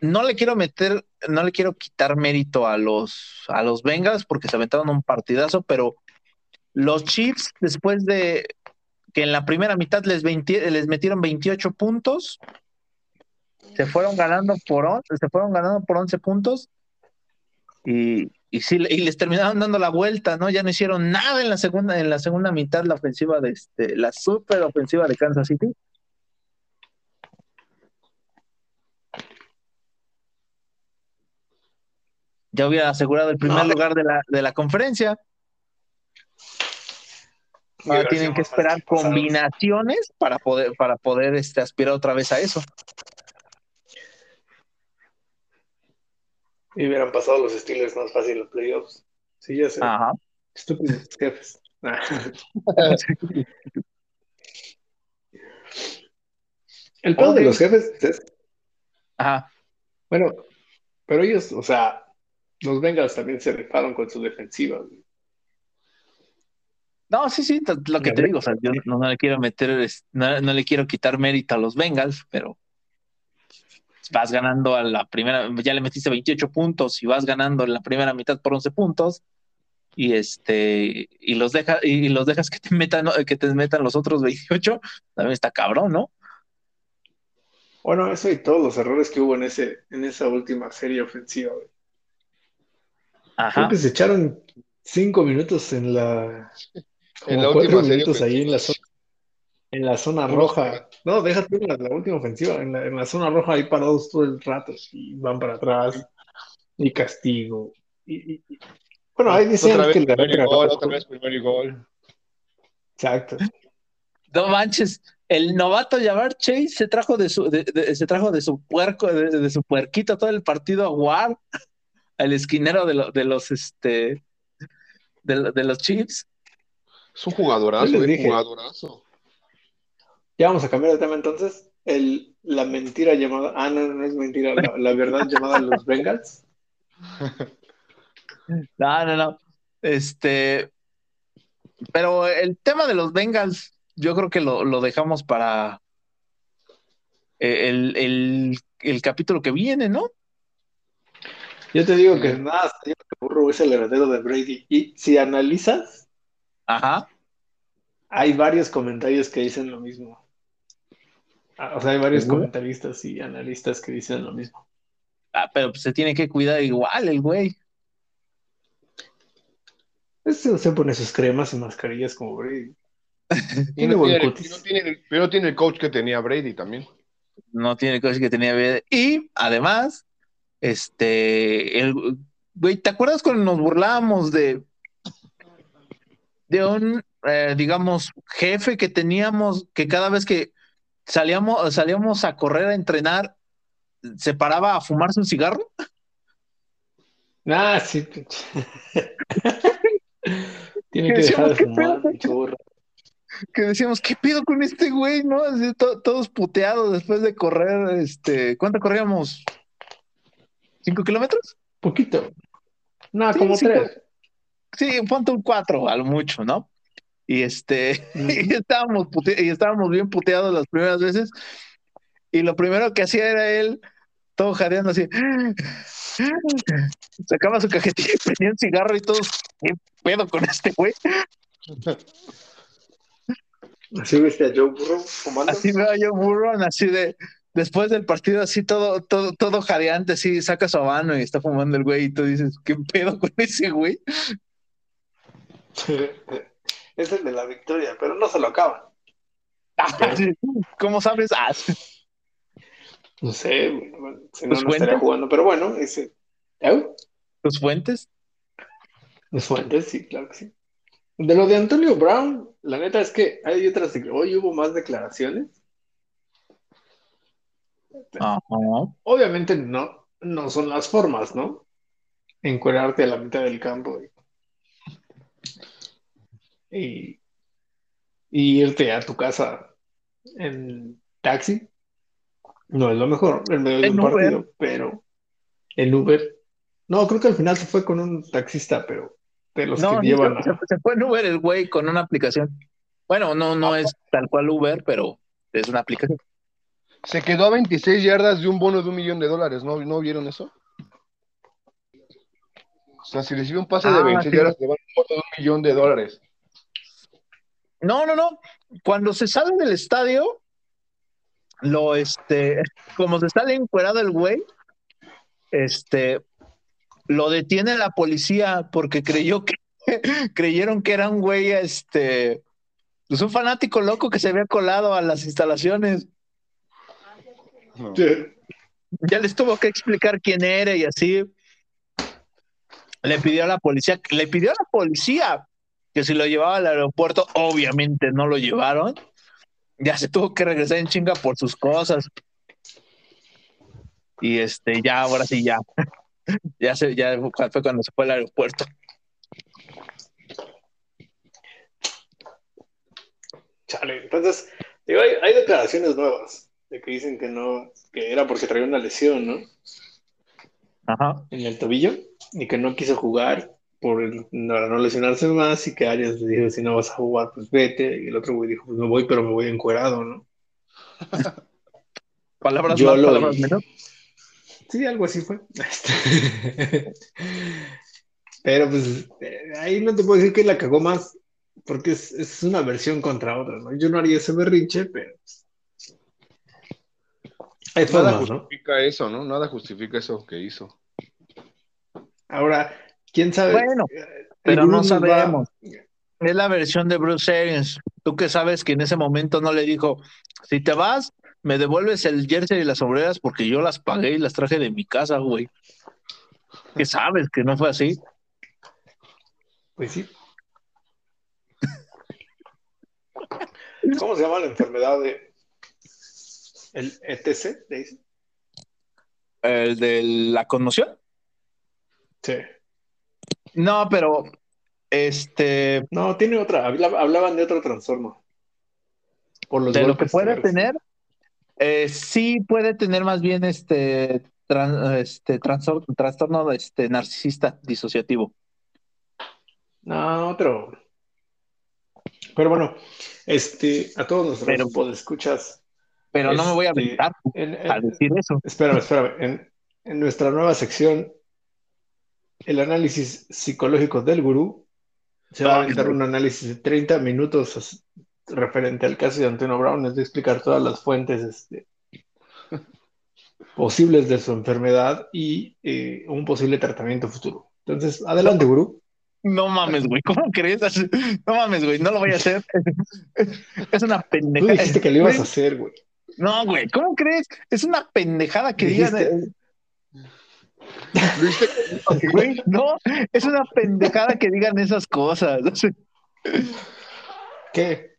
No le quiero meter, no le quiero quitar mérito a los, a los Bengals porque se aventaron un partidazo, pero los Chiefs, después de que en la primera mitad les, 20 les metieron 28 puntos, se fueron ganando por, on- se fueron ganando por 11 puntos y, y, sí, y les terminaron dando la vuelta, ¿no? Ya no hicieron nada en la segunda, en la segunda mitad, la ofensiva de este, la super ofensiva de Kansas City. Ya hubiera asegurado el primer No. lugar de la, de la conferencia. Ahora tienen que esperar combinaciones para poder, para poder este, aspirar otra vez a eso. Y hubieran pasado los Steelers más fácil los playoffs. Sí, ya sé. Ajá. Estúpidos jefes. El peor de los jefes es, Ajá. bueno, pero ellos, o sea, los Bengals también se rifaron con su defensiva. güey. No, sí, sí, lo que te digo, o sea, yo no, no le quiero meter, no, no le quiero quitar mérito a los Bengals, pero vas ganando a la primera, ya le metiste 28 puntos y vas ganando en la primera mitad por 11 puntos y este y los deja y los dejas que te metan que te metan los otros 28, también está cabrón, ¿no? Bueno, eso y todos los errores que hubo en ese, en esa última serie ofensiva. güey. Ajá. Creo que se echaron cinco minutos en la, En la cuatro última serie minutos ahí en la zona, en la zona roja. No, déjate en la, la última ofensiva, en la, en la zona roja ahí parados todo el rato y van para atrás y castigo. Y, y- y- Bueno, ahí Otra vez que la primer y gol, otra vez primer y gol. Exacto. No manches, el novato Jabbar Chase se trajo de su de- de- se trajo de su puerco de, de su puerquito todo el partido a War, al esquinero de, lo- de los este de, lo- de los Chiefs. Es un jugadorazo, Yo les eh, jugadorazo. Ya vamos a cambiar de tema entonces. El, la mentira llamada. Ah, no, no es mentira. La, la verdad llamada los Bengals. No, no, no. Este, pero el tema de los Bengals, yo creo que lo, lo dejamos para eh, el, el, el capítulo que viene, ¿no? Yo te digo que nada, te digo que Burrow es el heredero de Brady. Y si analizas, Ajá. hay varios comentarios que dicen lo mismo. Ah, O sea, hay varios comentaristas y analistas que dicen lo mismo. Ah, pero pues se tiene que cuidar igual el güey. No se pone sus cremas y mascarillas como Brady. Tiene no buen tiene, y no tiene- pero no tiene el coach que tenía Brady también. No tiene cosas que tenía que Y además, este, el güey, ¿te acuerdas cuando nos burlábamos de de un, eh, digamos, jefe que teníamos que cada vez que salíamos, salíamos a correr a entrenar, se paraba a fumarse un cigarro? Ah, sí. Tiene ¿Qué que dejar de decíamos? ¿Qué fumar, pedo? pinche burro. Que decíamos, ¿qué pido con este güey? ¿No? Así, to- todos puteados después de correr, este, ¿cuánto corríamos? ¿Cinco kilómetros? Poquito. No, Sí, como tres. Sí, ponte un cuatro, a lo mucho, ¿no? Y este, y estábamos, pute- y estábamos bien puteados las primeras veces. Y lo primero que hacía era él, todo jadeando así. Sacaba su cajetilla y prendía un cigarro y todos, ¿qué pedo con este güey? Así viste a Joe Burrow fumando. Así veo yo Burron, así de, después del partido, así todo, todo, todo jadeante, así saca su habano y está fumando el güey y tú dices, ¿qué pedo con ese güey? es el de la victoria, pero no se lo acaban. ¿Cómo sabes? Ah, No sé, bueno, si no, ¿Tus no estaría jugando. Pero bueno, ese. ¿Eh? tus fuentes. Mis fuentes, sí, claro que sí. De lo de Antonio Brown, la neta es que hay otras. Hoy hubo más declaraciones. Obviamente no, no son las formas, ¿no? Encuerarte a la mitad del campo y, y, y irte a tu casa en taxi. No es lo mejor en medio de En un Uber. partido, pero en Uber. No, creo que al final se fue con un taxista, pero de los No, que llevan se, a... se fue en Uber el güey con una aplicación. Bueno, no, no es tal cual Uber, pero es una aplicación. Se quedó a 26 yardas de un bono de un millón de dólares, ¿no, ¿no vieron eso? O sea, si recibe un pase de Ah, 26 sí. yardas, le van un bono de un millón de dólares. No, no, no. Cuando se sale del estadio, lo, este, como se sale encuerado el güey, este, lo detiene la policía porque creyó que, creyeron que era un güey, este, pues un fanático loco que se había colado a las instalaciones. Ya les tuvo que explicar quién era y así. Le pidió a la policía, le pidió a la policía que si lo llevaba al aeropuerto, obviamente no lo llevaron. Ya se tuvo que regresar en chinga por sus cosas. Y este, ya, ahora sí, ya. Ya se, ya fue cuando se fue al aeropuerto. Chale, entonces, digo, hay, hay declaraciones nuevas de que dicen que no, que era porque traía una lesión, ¿no? Ajá. En el tobillo y que no quiso jugar por para no lesionarse más y que Arias le dijo, si no vas a jugar, pues vete. Y el otro güey dijo, pues me voy, pero me voy encuerado, ¿no? Palabras Yo más, lo palabras menos. Sí, algo así fue. Pero pues eh, ahí no te puedo decir que la cagó más, porque es, es una versión contra otra, ¿no? Yo no haría ese berrinche, pero pues, hay Nada formas, ¿no? justifica eso, ¿no? Nada justifica eso que hizo. Ahora, quién sabe. Bueno, Eh, pero no va- sabemos. Es la versión de Bruce Arians. Tú que sabes que en ese momento no le dijo, si te vas, me devuelves el jersey y las sombreras porque yo las pagué y las traje de mi casa, güey. ¿Qué sabes que no fue así? Pues sí. ¿Cómo se llama la enfermedad de el ETC? ¿Le dicen? ¿El de la conmoción? Sí. No, pero este, No, tiene otra. habla- Hablaban de otro trastorno. Por los de lo que puede severos. tener, eh, sí puede tener más bien este, tran- este trastor- trastorno este, narcisista disociativo. No, otro. Pero bueno, este, a todos nuestros Pero- escuchas. Pero no me voy a Este, aventar En, en- a decir eso. espérame, espérame. En, en nuestra nueva sección, el análisis psicológico del gurú, se va a Ay, aventar un análisis de 30 minutos referente al caso de Antonio Brown, es de explicar todas las fuentes este, posibles de su enfermedad y eh, un posible tratamiento futuro. Entonces, adelante, gurú. No mames, güey, ¿cómo crees? No mames, güey, no lo voy a hacer. Es una Tú pendejada. dijiste que lo ibas a hacer, güey. No, güey, ¿cómo crees? Es una pendejada que digan. Dijiste. eh, ¿Lo viste? Güey, no, es una pendejada que digan esas cosas. ¿Qué?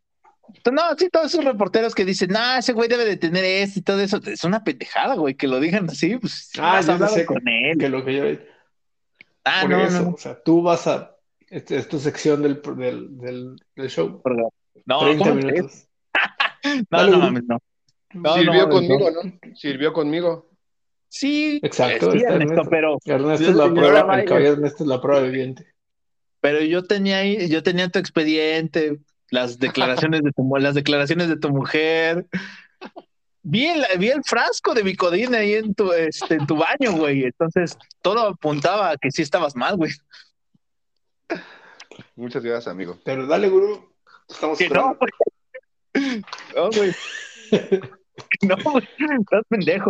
No, sí, todos esos reporteros que dicen, no, ese güey debe de tener esto y todo eso. Es una pendejada, güey, que lo digan así. Pues, Ah, yo no sé con él. Que lo que yo... Ah, Por no, eso, no, o sea, tú vas a... Este es tu sección del, del, del, del show. no. No, 30 ¿cómo crees? minutos. No, Dale, no mames, no. No, Sirvió no, conmigo, ¿no? Sirvió conmigo. Sí, Exacto, sí, Ernesto, Ernesto. pero, Ernesto es la prueba, el Ernesto es la prueba viviente. pero yo tenía ahí, yo tenía tu expediente, las declaraciones de tu, las declaraciones de tu mujer. Vi el, vi el frasco de Bicodín ahí en tu, este, en tu baño, güey. Entonces, todo apuntaba a que sí estabas mal, güey. Muchas gracias, amigo. Pero dale, gurú. Estamos Que no, esperando. güey. No, güey. No, güey. Estás pendejo.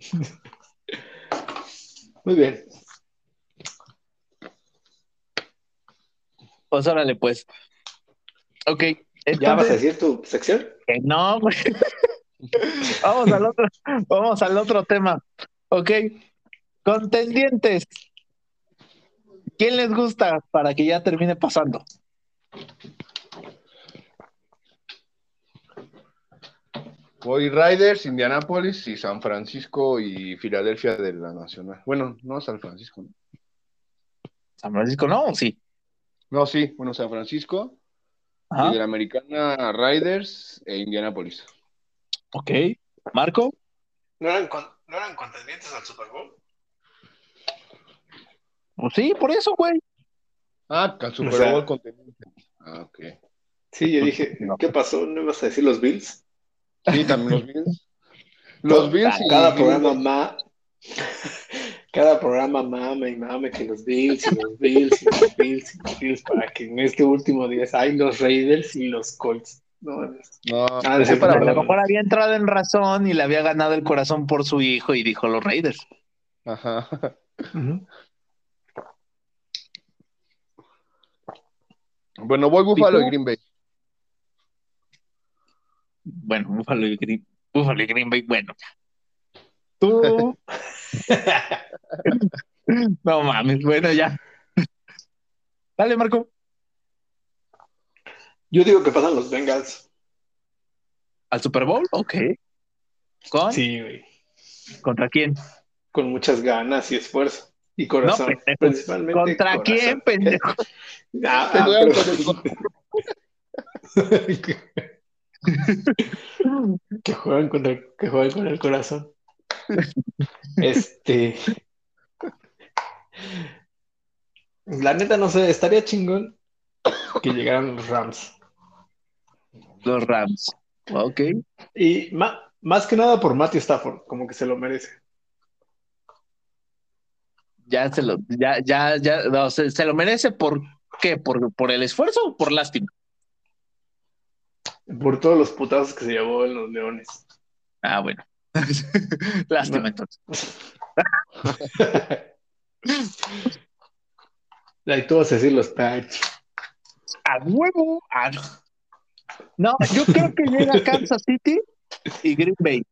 Muy bien. Pues órale, pues. Ok. ¿Ya vas a decir tu sección? que no, güey. Vamos al otro, vamos al otro tema. Ok. Contendientes. ¿Quién les gusta para que ya termine pasando? Voy Riders, Indianapolis y San Francisco y Filadelfia de la Nacional. Bueno, no San Francisco. ¿no? San Francisco, ¿no? ¿O Sí. No, sí, bueno, San Francisco Ajá. y de la Americana Riders e Indianapolis. Ok. Marco. ¿No eran, ¿No eran contendientes al Super Bowl? Pues sí, por eso, güey. Ah, al Super O sea- Bowl contendiente. Ah, ok. Sí, yo dije, ¿qué pasó? ¿No ibas a decir los Bills? Sí, también los Bills. Los Bills y Cada programa ma... Cada programa mame y mame que los Bills y los Bills y los Bills y los Bills para que en este último día hay los Raiders y los Colts. No, No, Ah, A lo mejor había entrado en razón y le había ganado el corazón por su hijo y dijo los Raiders. Ajá. Bueno, voy Buffalo tú? y Green Bay. Bueno, Buffalo y Green, Buffalo y Green Bay, bueno. Tú. No mames, bueno, ya. Dale, Marco. Yo digo que pasan los Bengals. ¿Al Super Bowl? Ok. ¿Con? Sí, güey. ¿Contra quién? Con muchas ganas y esfuerzo. Y corazón. No, pendejo. Principalmente ¿Contra corazón. quién, pendejo? Ah, ah, pero- que juegan contra el- que juegan con el corazón. Este. La neta, no sé, estaría chingón que llegaran los Rams. Los Rams. Ok. Y ma- más que nada por Matthew Stafford, como que se lo merece. Ya se lo, ya, ya, ya, no, se, se lo merece por qué, por, por el esfuerzo o por lástima. Por todos los putazos que se llevó en los Leones. Ah, bueno. lástima entonces. Ahí tú vas a decir los Pats. A huevo. Ah, no. Yo creo que llega Kansas City y Green Bay.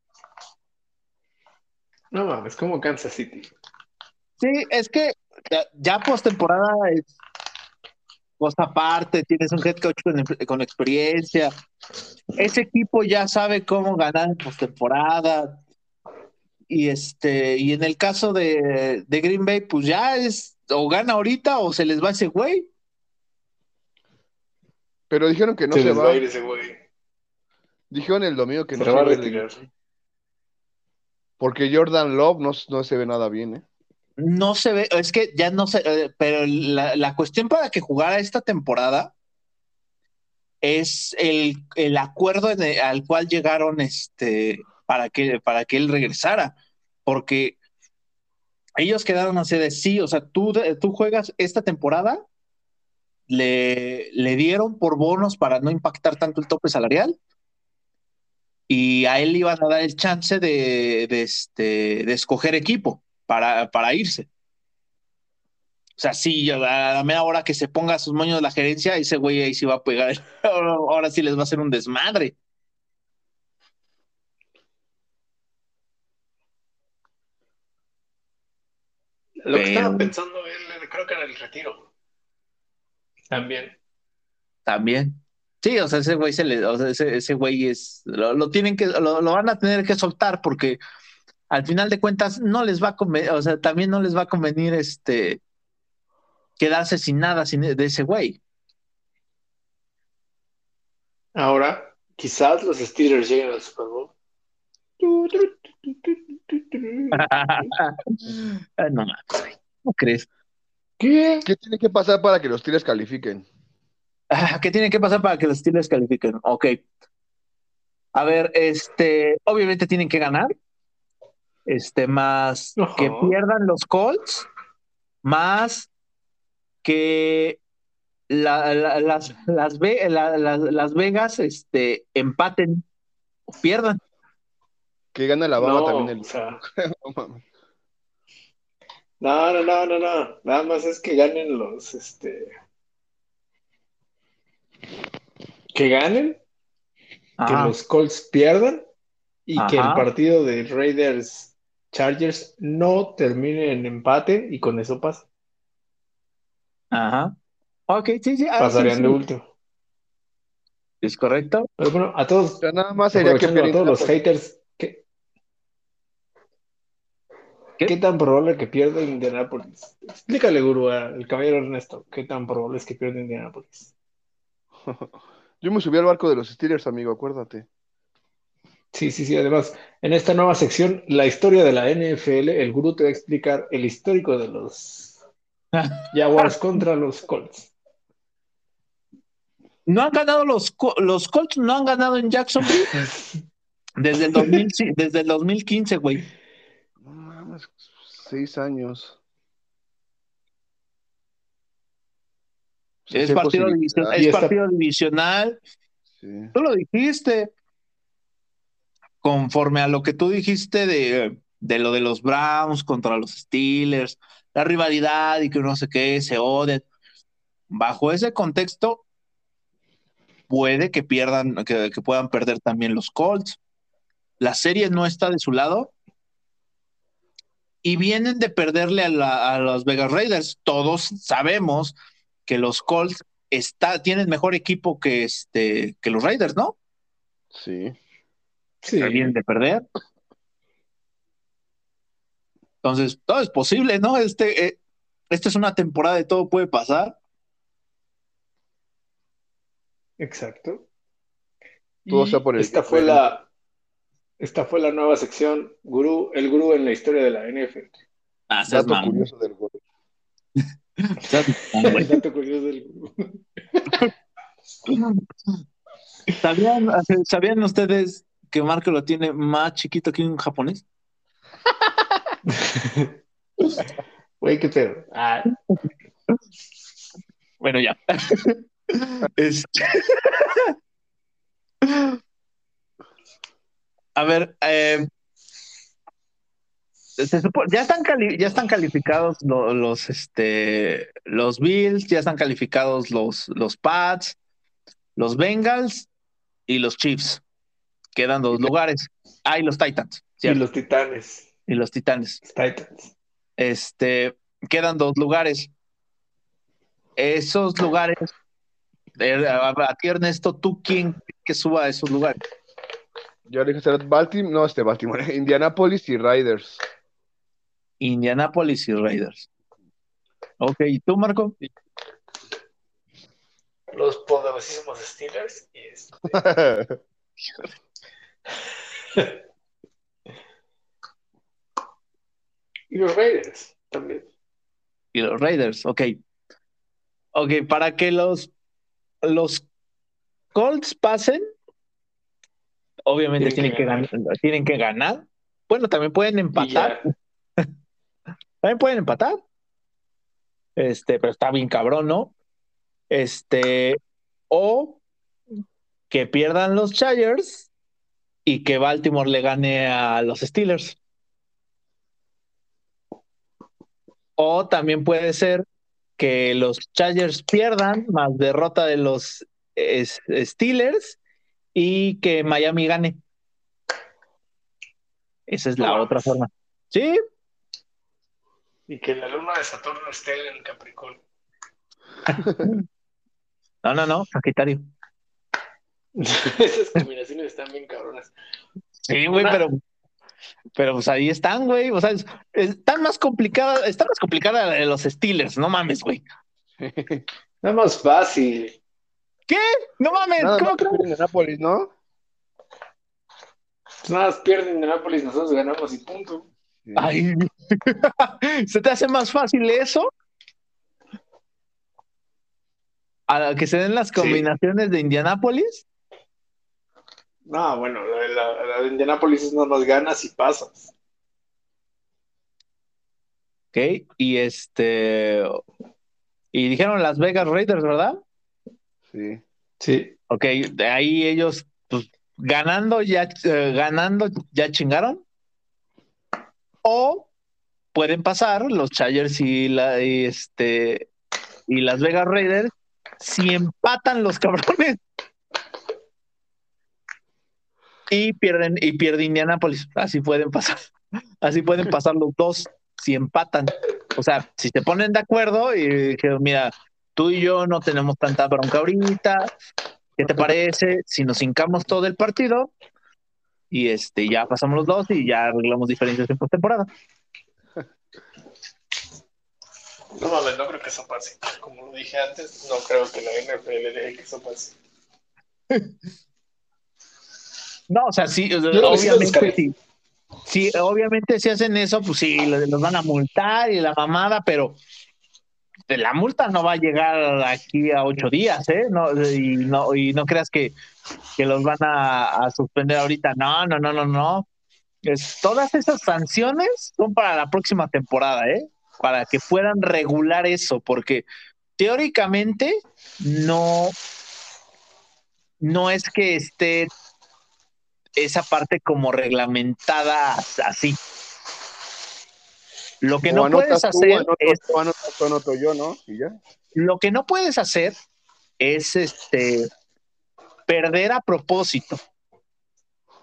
No mames, como Kansas City. Sí, es que ya, ya postemporada es cosa aparte, tienes un head coach con, con experiencia. Ese equipo ya sabe cómo ganar en postemporada. Y este, y en el caso de, de Green Bay, pues ya es o gana ahorita o se les va ese güey. Pero dijeron que no se se, les va. va a ir ese güey. Dijeron el domingo que Se no va a se va retirar. Porque Jordan Love no, no se ve nada bien, ¿eh? No se ve, es que ya no se, eh, pero la, la cuestión para que jugara esta temporada es el, el acuerdo al cual llegaron este para que, para que él regresara, porque ellos quedaron así de sí, o sea, tú, tú juegas esta temporada, le, le dieron por bonos para no impactar tanto el tope salarial, y a él iban a dar el chance de, este, de escoger equipo para, para irse. O sea, sí, a la mera hora que se ponga a sus moños la gerencia, ese güey ahí sí va a pegar. Ahora, ahora sí les va a hacer un desmadre. Lo que estaba pensando él, creo que en el retiro. También. También. Sí, o sea, ese güey se le, o sea, ese, ese güey es, lo, lo tienen que, lo, lo van a tener que soltar porque al final de cuentas no les va a convenir, o sea, también no les va a convenir este quedarse sin nada sin, de ese güey. Ahora, quizás los Steelers lleguen al Super Bowl. Ah, no. ¿Cómo crees? ¿Qué? ¿Qué tiene que pasar para que los Steelers califiquen? Ah, ¿Qué tiene que pasar para que los Steelers califiquen? Ok. A ver, este, obviamente tienen que ganar. Este, más que pierdan los Colts, más que la- la- las, las, Ve- la- la- las Vegas este, empaten o pierdan. Que gana la baba No, también el. o sea, No no, no, no. Nada más es que ganen los, este. Que ganen, que los Colts pierdan y que el partido de Raiders Chargers no termine en empate y con eso pasa. Ajá. Ok, sí, sí. ah, Pasarían sí, de sí. último. Es correcto. Pero bueno, a todos, nada más sería que a todos los pierdan. haters, ¿qué, ¿Qué? ¿qué tan probable que pierda Indianapolis? Explícale, Guru, al caballero Ernesto, ¿qué tan probable es que pierda Indianapolis? Yo me subí al barco de los Steelers, amigo, acuérdate. Sí, sí, sí. Además, en esta nueva sección, la historia de la NFL, el Guru te va a explicar el histórico de los Jaguars contra los Colts. No han ganado los, los Colts, no han ganado en Jacksonville desde el, 2000, sí, desde el 2015, güey. No mames, seis años. Es partido, es partido divisional. Sí. Tú lo dijiste. Conforme a lo que tú dijiste de, de lo de los Browns contra los Steelers, la rivalidad y que no sé qué, se odian. Bajo ese contexto, puede que pierdan, que, puedan perder también los Colts. La serie no está de su lado. Y vienen de perderle a, a los Vegas Raiders. Todos sabemos que los Colts está, tienen mejor equipo que, este, que los Raiders, ¿no? Sí. Sí. vienen de perder. Entonces, todo es posible, ¿no? Este, eh, esta es una temporada de todo puede pasar. Exacto. Todo Y sea por el esta fue la esta fue la nueva sección Gurú, el Gurú en la historia de la NFL. Ah, seas Dato curioso del. El dato curioso del Gurú. ¿Sabían, ¿Sabían ustedes que Marco lo tiene más chiquito que un japonés? Güey, qué pedo. Ah, Bueno, ya. Este- A ver, eh, se ya están cali- ya están calificados lo- los, este los Bills, ya están calificados los los Pats, los Bengals y los Chiefs. Quedan dos lugares. Ah, y los Titans, y los Titanes, y los Titanes. los Titans. Este, quedan dos lugares. Esos lugares, eh, a, a ti Ernesto, ¿tú quién que suba a esos lugares? Le dije, Baltimore, no, este Baltimore, Indianapolis y Riders. Indianapolis y Raiders. Ok, ¿y tú, Marco? Los poderosísimos Steelers y este, y los Raiders también. Y los Raiders, ok. Ok, para que los, los Colts pasen, obviamente tienen, Tienen que, que ganar. tienen que ganar. Bueno, también pueden empatar. También pueden empatar. Este, pero está bien cabrón, ¿no? Este, o que pierdan los Chargers y que Baltimore le gane a los Steelers. O también puede ser que los Chargers pierdan más derrota de los es- Steelers y que Miami gane. Esa es la otra forma. Sí, y que la luna de Saturno esté en Capricornio. no, no, no, Sagitario. Esas combinaciones están bien cabronas. Sí, güey, Una- pero, pero pues ahí están, güey. O sea, es, está más complicada, está más complicada de los Steelers, no mames, güey. Nada más fácil. No mames, Nada ¿cómo crees? Indianapolis, ¿no? Pues nada más pierden Indianapolis, nosotros ganamos y punto. Ay, ¿se te hace más fácil eso? A que se den las combinaciones de Indianápolis. No, bueno, la, de- la- la de Indianapolis es no nos ganas y pasas. Ok, y este. Y dijeron Las Vegas Raiders, ¿verdad? Sí. Sí. Ok, de ahí ellos, pues, ganando ya, eh, ganando ya chingaron. O pueden pasar los Chargers y la y este y Las Vegas Raiders si empatan los cabrones y pierden y pierde Indianapolis. Así pueden pasar. Así pueden pasar los dos si empatan. O sea, si se ponen de acuerdo y dijeron, mira, tú y yo no tenemos tanta bronca ahorita, ¿Qué te parece si nos hincamos todo el partido y este ya pasamos los dos y ya arreglamos diferencias en postemporada? No mames, no creo que eso pase. Como lo dije antes, no creo que la NFL deje que eso pase. No, o sea, sí, o sea, obviamente sí. Sí, obviamente si hacen eso, pues sí, los los van a multar y la mamada, pero la multa no va a llegar aquí a ocho días, ¿eh? No, y no, y no creas que, que los van a, a suspender ahorita. No, no, no, no, no. Es, todas esas sanciones son para la próxima temporada, ¿eh? Para que puedan regular eso, porque teóricamente no, no es que esté esa parte como reglamentada así. Lo que no puedes tú, hacer anoto es tú, anotas tú, anoto yo, ¿no? Y ya. lo que no puedes hacer es este perder a propósito,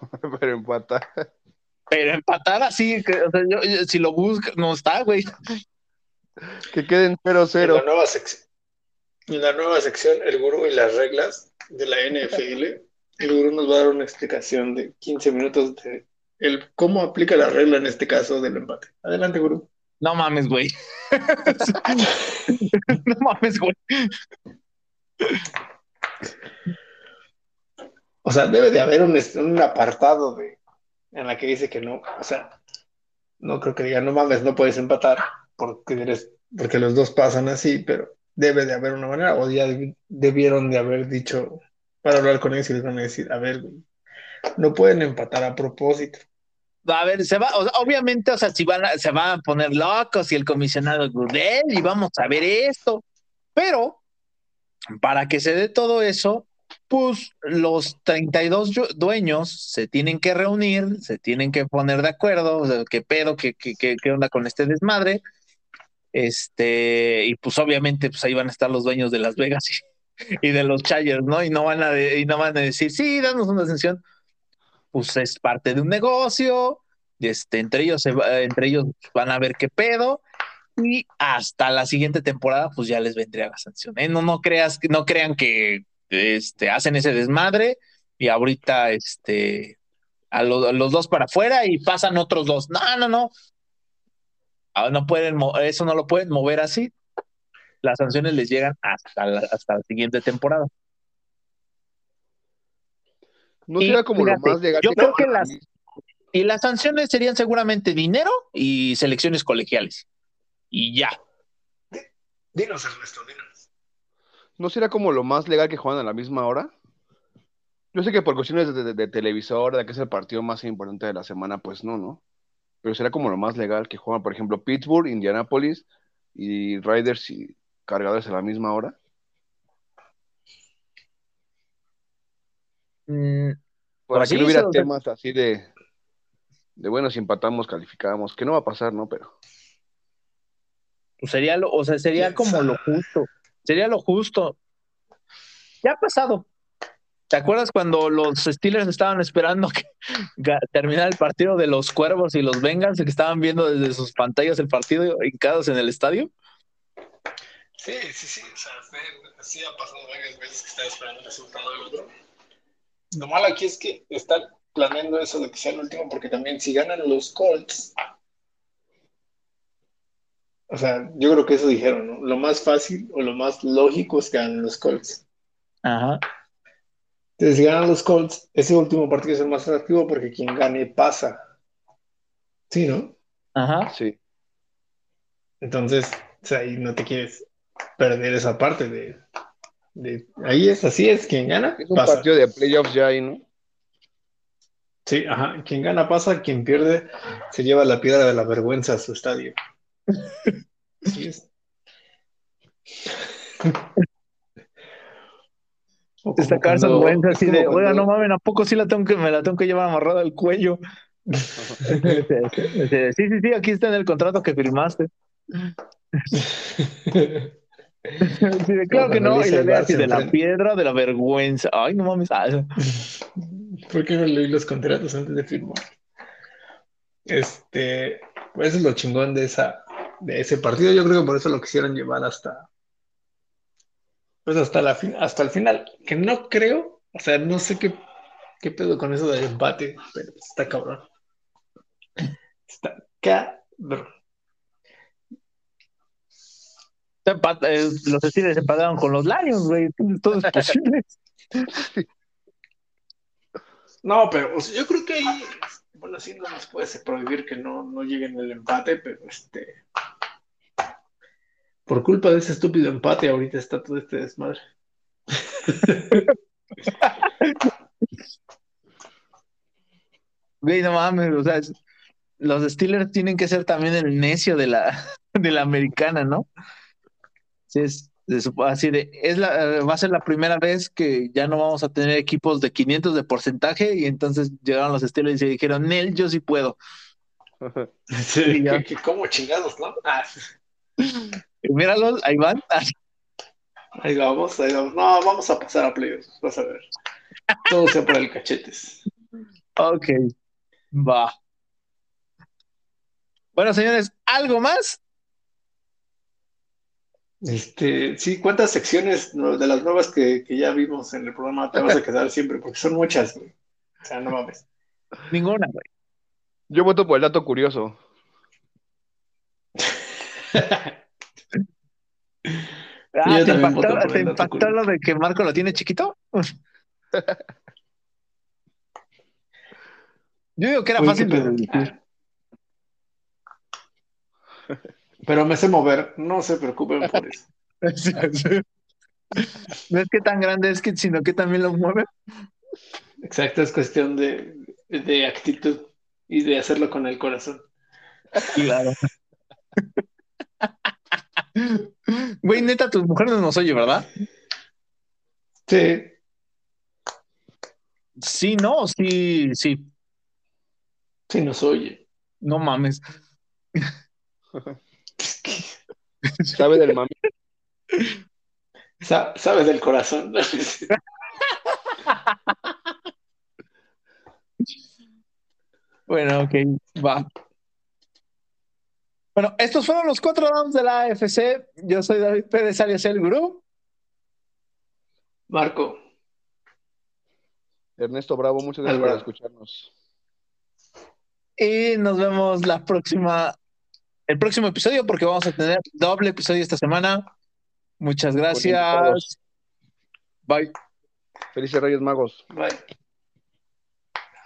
Pero empata. pero empatar así, que, o sea, yo- yo- si lo buscas, no está, güey. Que queden En la 0-0. nueva sección, en la nueva sección, el gurú y las reglas de la NFL, el gurú nos va a dar una explicación de 15 minutos de el cómo aplica la regla en este caso del empate. Adelante, gurú. No mames, güey. no mames, güey. O sea, debe de haber un, un apartado de, en la que dice que no. O sea, no creo que diga, no mames, no puedes empatar porque, eres, porque los dos pasan así, pero debe de haber una manera. O ya debi- debieron de haber dicho, para hablar con ellos y les van a decir, a ver, no pueden empatar a propósito. A ver, se va, o sea, obviamente, o sea, si van a, se van a poner locos y el comisionado Gurdel y vamos a ver esto, pero para que se dé todo eso, pues los 32 yu- dueños se tienen que reunir, se tienen que poner de acuerdo, o sea, qué pedo, qué, qué, qué, onda con este desmadre, este, y pues obviamente, pues ahí van a estar los dueños de Las Vegas y de los Chargers, ¿no? Y no van a, y no van a decir, sí, danos una ascensión, pues es parte de un negocio, este, entre ellos, entre ellos van a ver qué pedo, y hasta la siguiente temporada, pues ya les vendría la sanción. ¿eh? No, no creas, no crean que este, hacen ese desmadre y ahorita este, a, a los dos para afuera y pasan otros dos. No, no, no. Ah, No pueden, eso no lo pueden mover así. Las sanciones les llegan hasta la, hasta la siguiente temporada. No Y será como lo más legal. yo creo que las-. Y las sanciones serían seguramente dinero y selecciones colegiales. Y ya. Dinos, Ernesto, dinos. ¿No será como lo más legal que juegan a la misma hora? Yo sé que por cuestiones de, de- de televisor, de que es el partido más importante de la semana, pues no, ¿no? Pero será como lo más legal que juegan, por ejemplo, Pittsburgh, Indianapolis y Riders y Cargadores a la misma hora. Mm, Para Pues que no hubiera sea- temas así de, de, bueno, si empatamos, calificamos, que no va a pasar, ¿no? Pero pues sería lo, o sea, sería ¿Quién como lo justo. Sería lo justo. Ya ha pasado. ¿Te acuerdas cuando los Steelers estaban esperando que terminara el partido de los Cuervos y los Bengals, que estaban viendo desde sus pantallas el partido hincados en el estadio? Sí, sí, sí. O sea, fue- sí ha pasado varias veces que están esperando el resultado del otro. Lo malo aquí es que están planeando eso de que sea el último, porque también si ganan los Colts. O sea, yo creo que eso dijeron, ¿no? Lo más fácil o lo más lógico es que ganen los Colts. Ajá. Entonces, si ganan los Colts, ese último partido es el más atractivo porque quien gane pasa. Sí, ¿no? Ajá. Sí. Entonces, o sea, ahí no te quieres perder esa parte de, de- ahí es así es, quien gana, Es un pasa. partido de playoffs ya ahí, ¿no? Sí, ajá, quien gana pasa, quien pierde se lleva la piedra de la vergüenza a su estadio. Así es. Destacar esas es así de, oiga, no mames, ¿a poco sí la tengo que, me la tengo que llevar amarrada al cuello? sí, sí, sí, aquí está en el contrato que firmaste. Sí, de, claro que no, y le así de la piedra de la vergüenza. Ay, no mames. ¿Por qué no leí los contratos antes de firmar? Este, pues eso es lo chingón de esa, de ese partido. Yo creo que por eso lo quisieron llevar hasta, pues hasta la fin- hasta el final. Que no creo, o sea, no sé qué, qué pedo con eso del empate, pero está cabrón. Está cabrón. se empat- eh, los Steelers se pagaron con los Lions, güey. Todo es posible. No, pero o sea, yo creo que ahí, bueno, sí no nos puede prohibir que no, no lleguen el empate, pero este. Por culpa de ese estúpido empate, ahorita está todo este desmadre. Güey, no mames, o sea, los Steelers tienen que ser también el necio de la, de la americana, ¿no? Sí, es, así de, es la, va a ser la primera vez que ya no vamos a tener equipos de 500 de porcentaje y entonces llegaron los Steelers y dijeron, Nel, yo sí puedo. Sí, ya. que, que como chingados, ¿no? Ah, Y míralos, ahí van. ahí vamos, ahí vamos. No, vamos a pasar a playoffs, vas a ver. Todo sea para el cachetes. ok, va. Bueno, señores, ¿algo más? Este, sí, ¿cuántas secciones de las nuevas que, que ya vimos en el programa te vas a quedar siempre? Porque son muchas, güey. O sea, no mames. Ninguna, güey. Yo voto por el dato curioso. Ah, ¿te impactó, te lo de que Marco lo tiene chiquito? Yo digo que era Uy, fácil de. Pero me sé mover, no se preocupen por eso. Sí, sí. No es que tan grande es que, sino que también lo mueve. Exacto, es cuestión de, de actitud y de hacerlo con el corazón. Claro. Güey, neta, tus mujeres no nos oye, ¿verdad? Sí, Sí, no, sí, sí. sí nos oye. No mames. ¿Sabe del mami? Sa- sabes del corazón. Bueno, ok, va. Bueno, estos fueron los cuatro rounds de la AFC. Yo soy David Pérez, alias El Gurú. Marco, Ernesto Bravo, muchas gracias por escucharnos. Y nos vemos la próxima, el próximo episodio, porque vamos a tener doble episodio esta semana. Muchas gracias. Bye. Felices Reyes Magos. bye.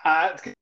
Ah, es que-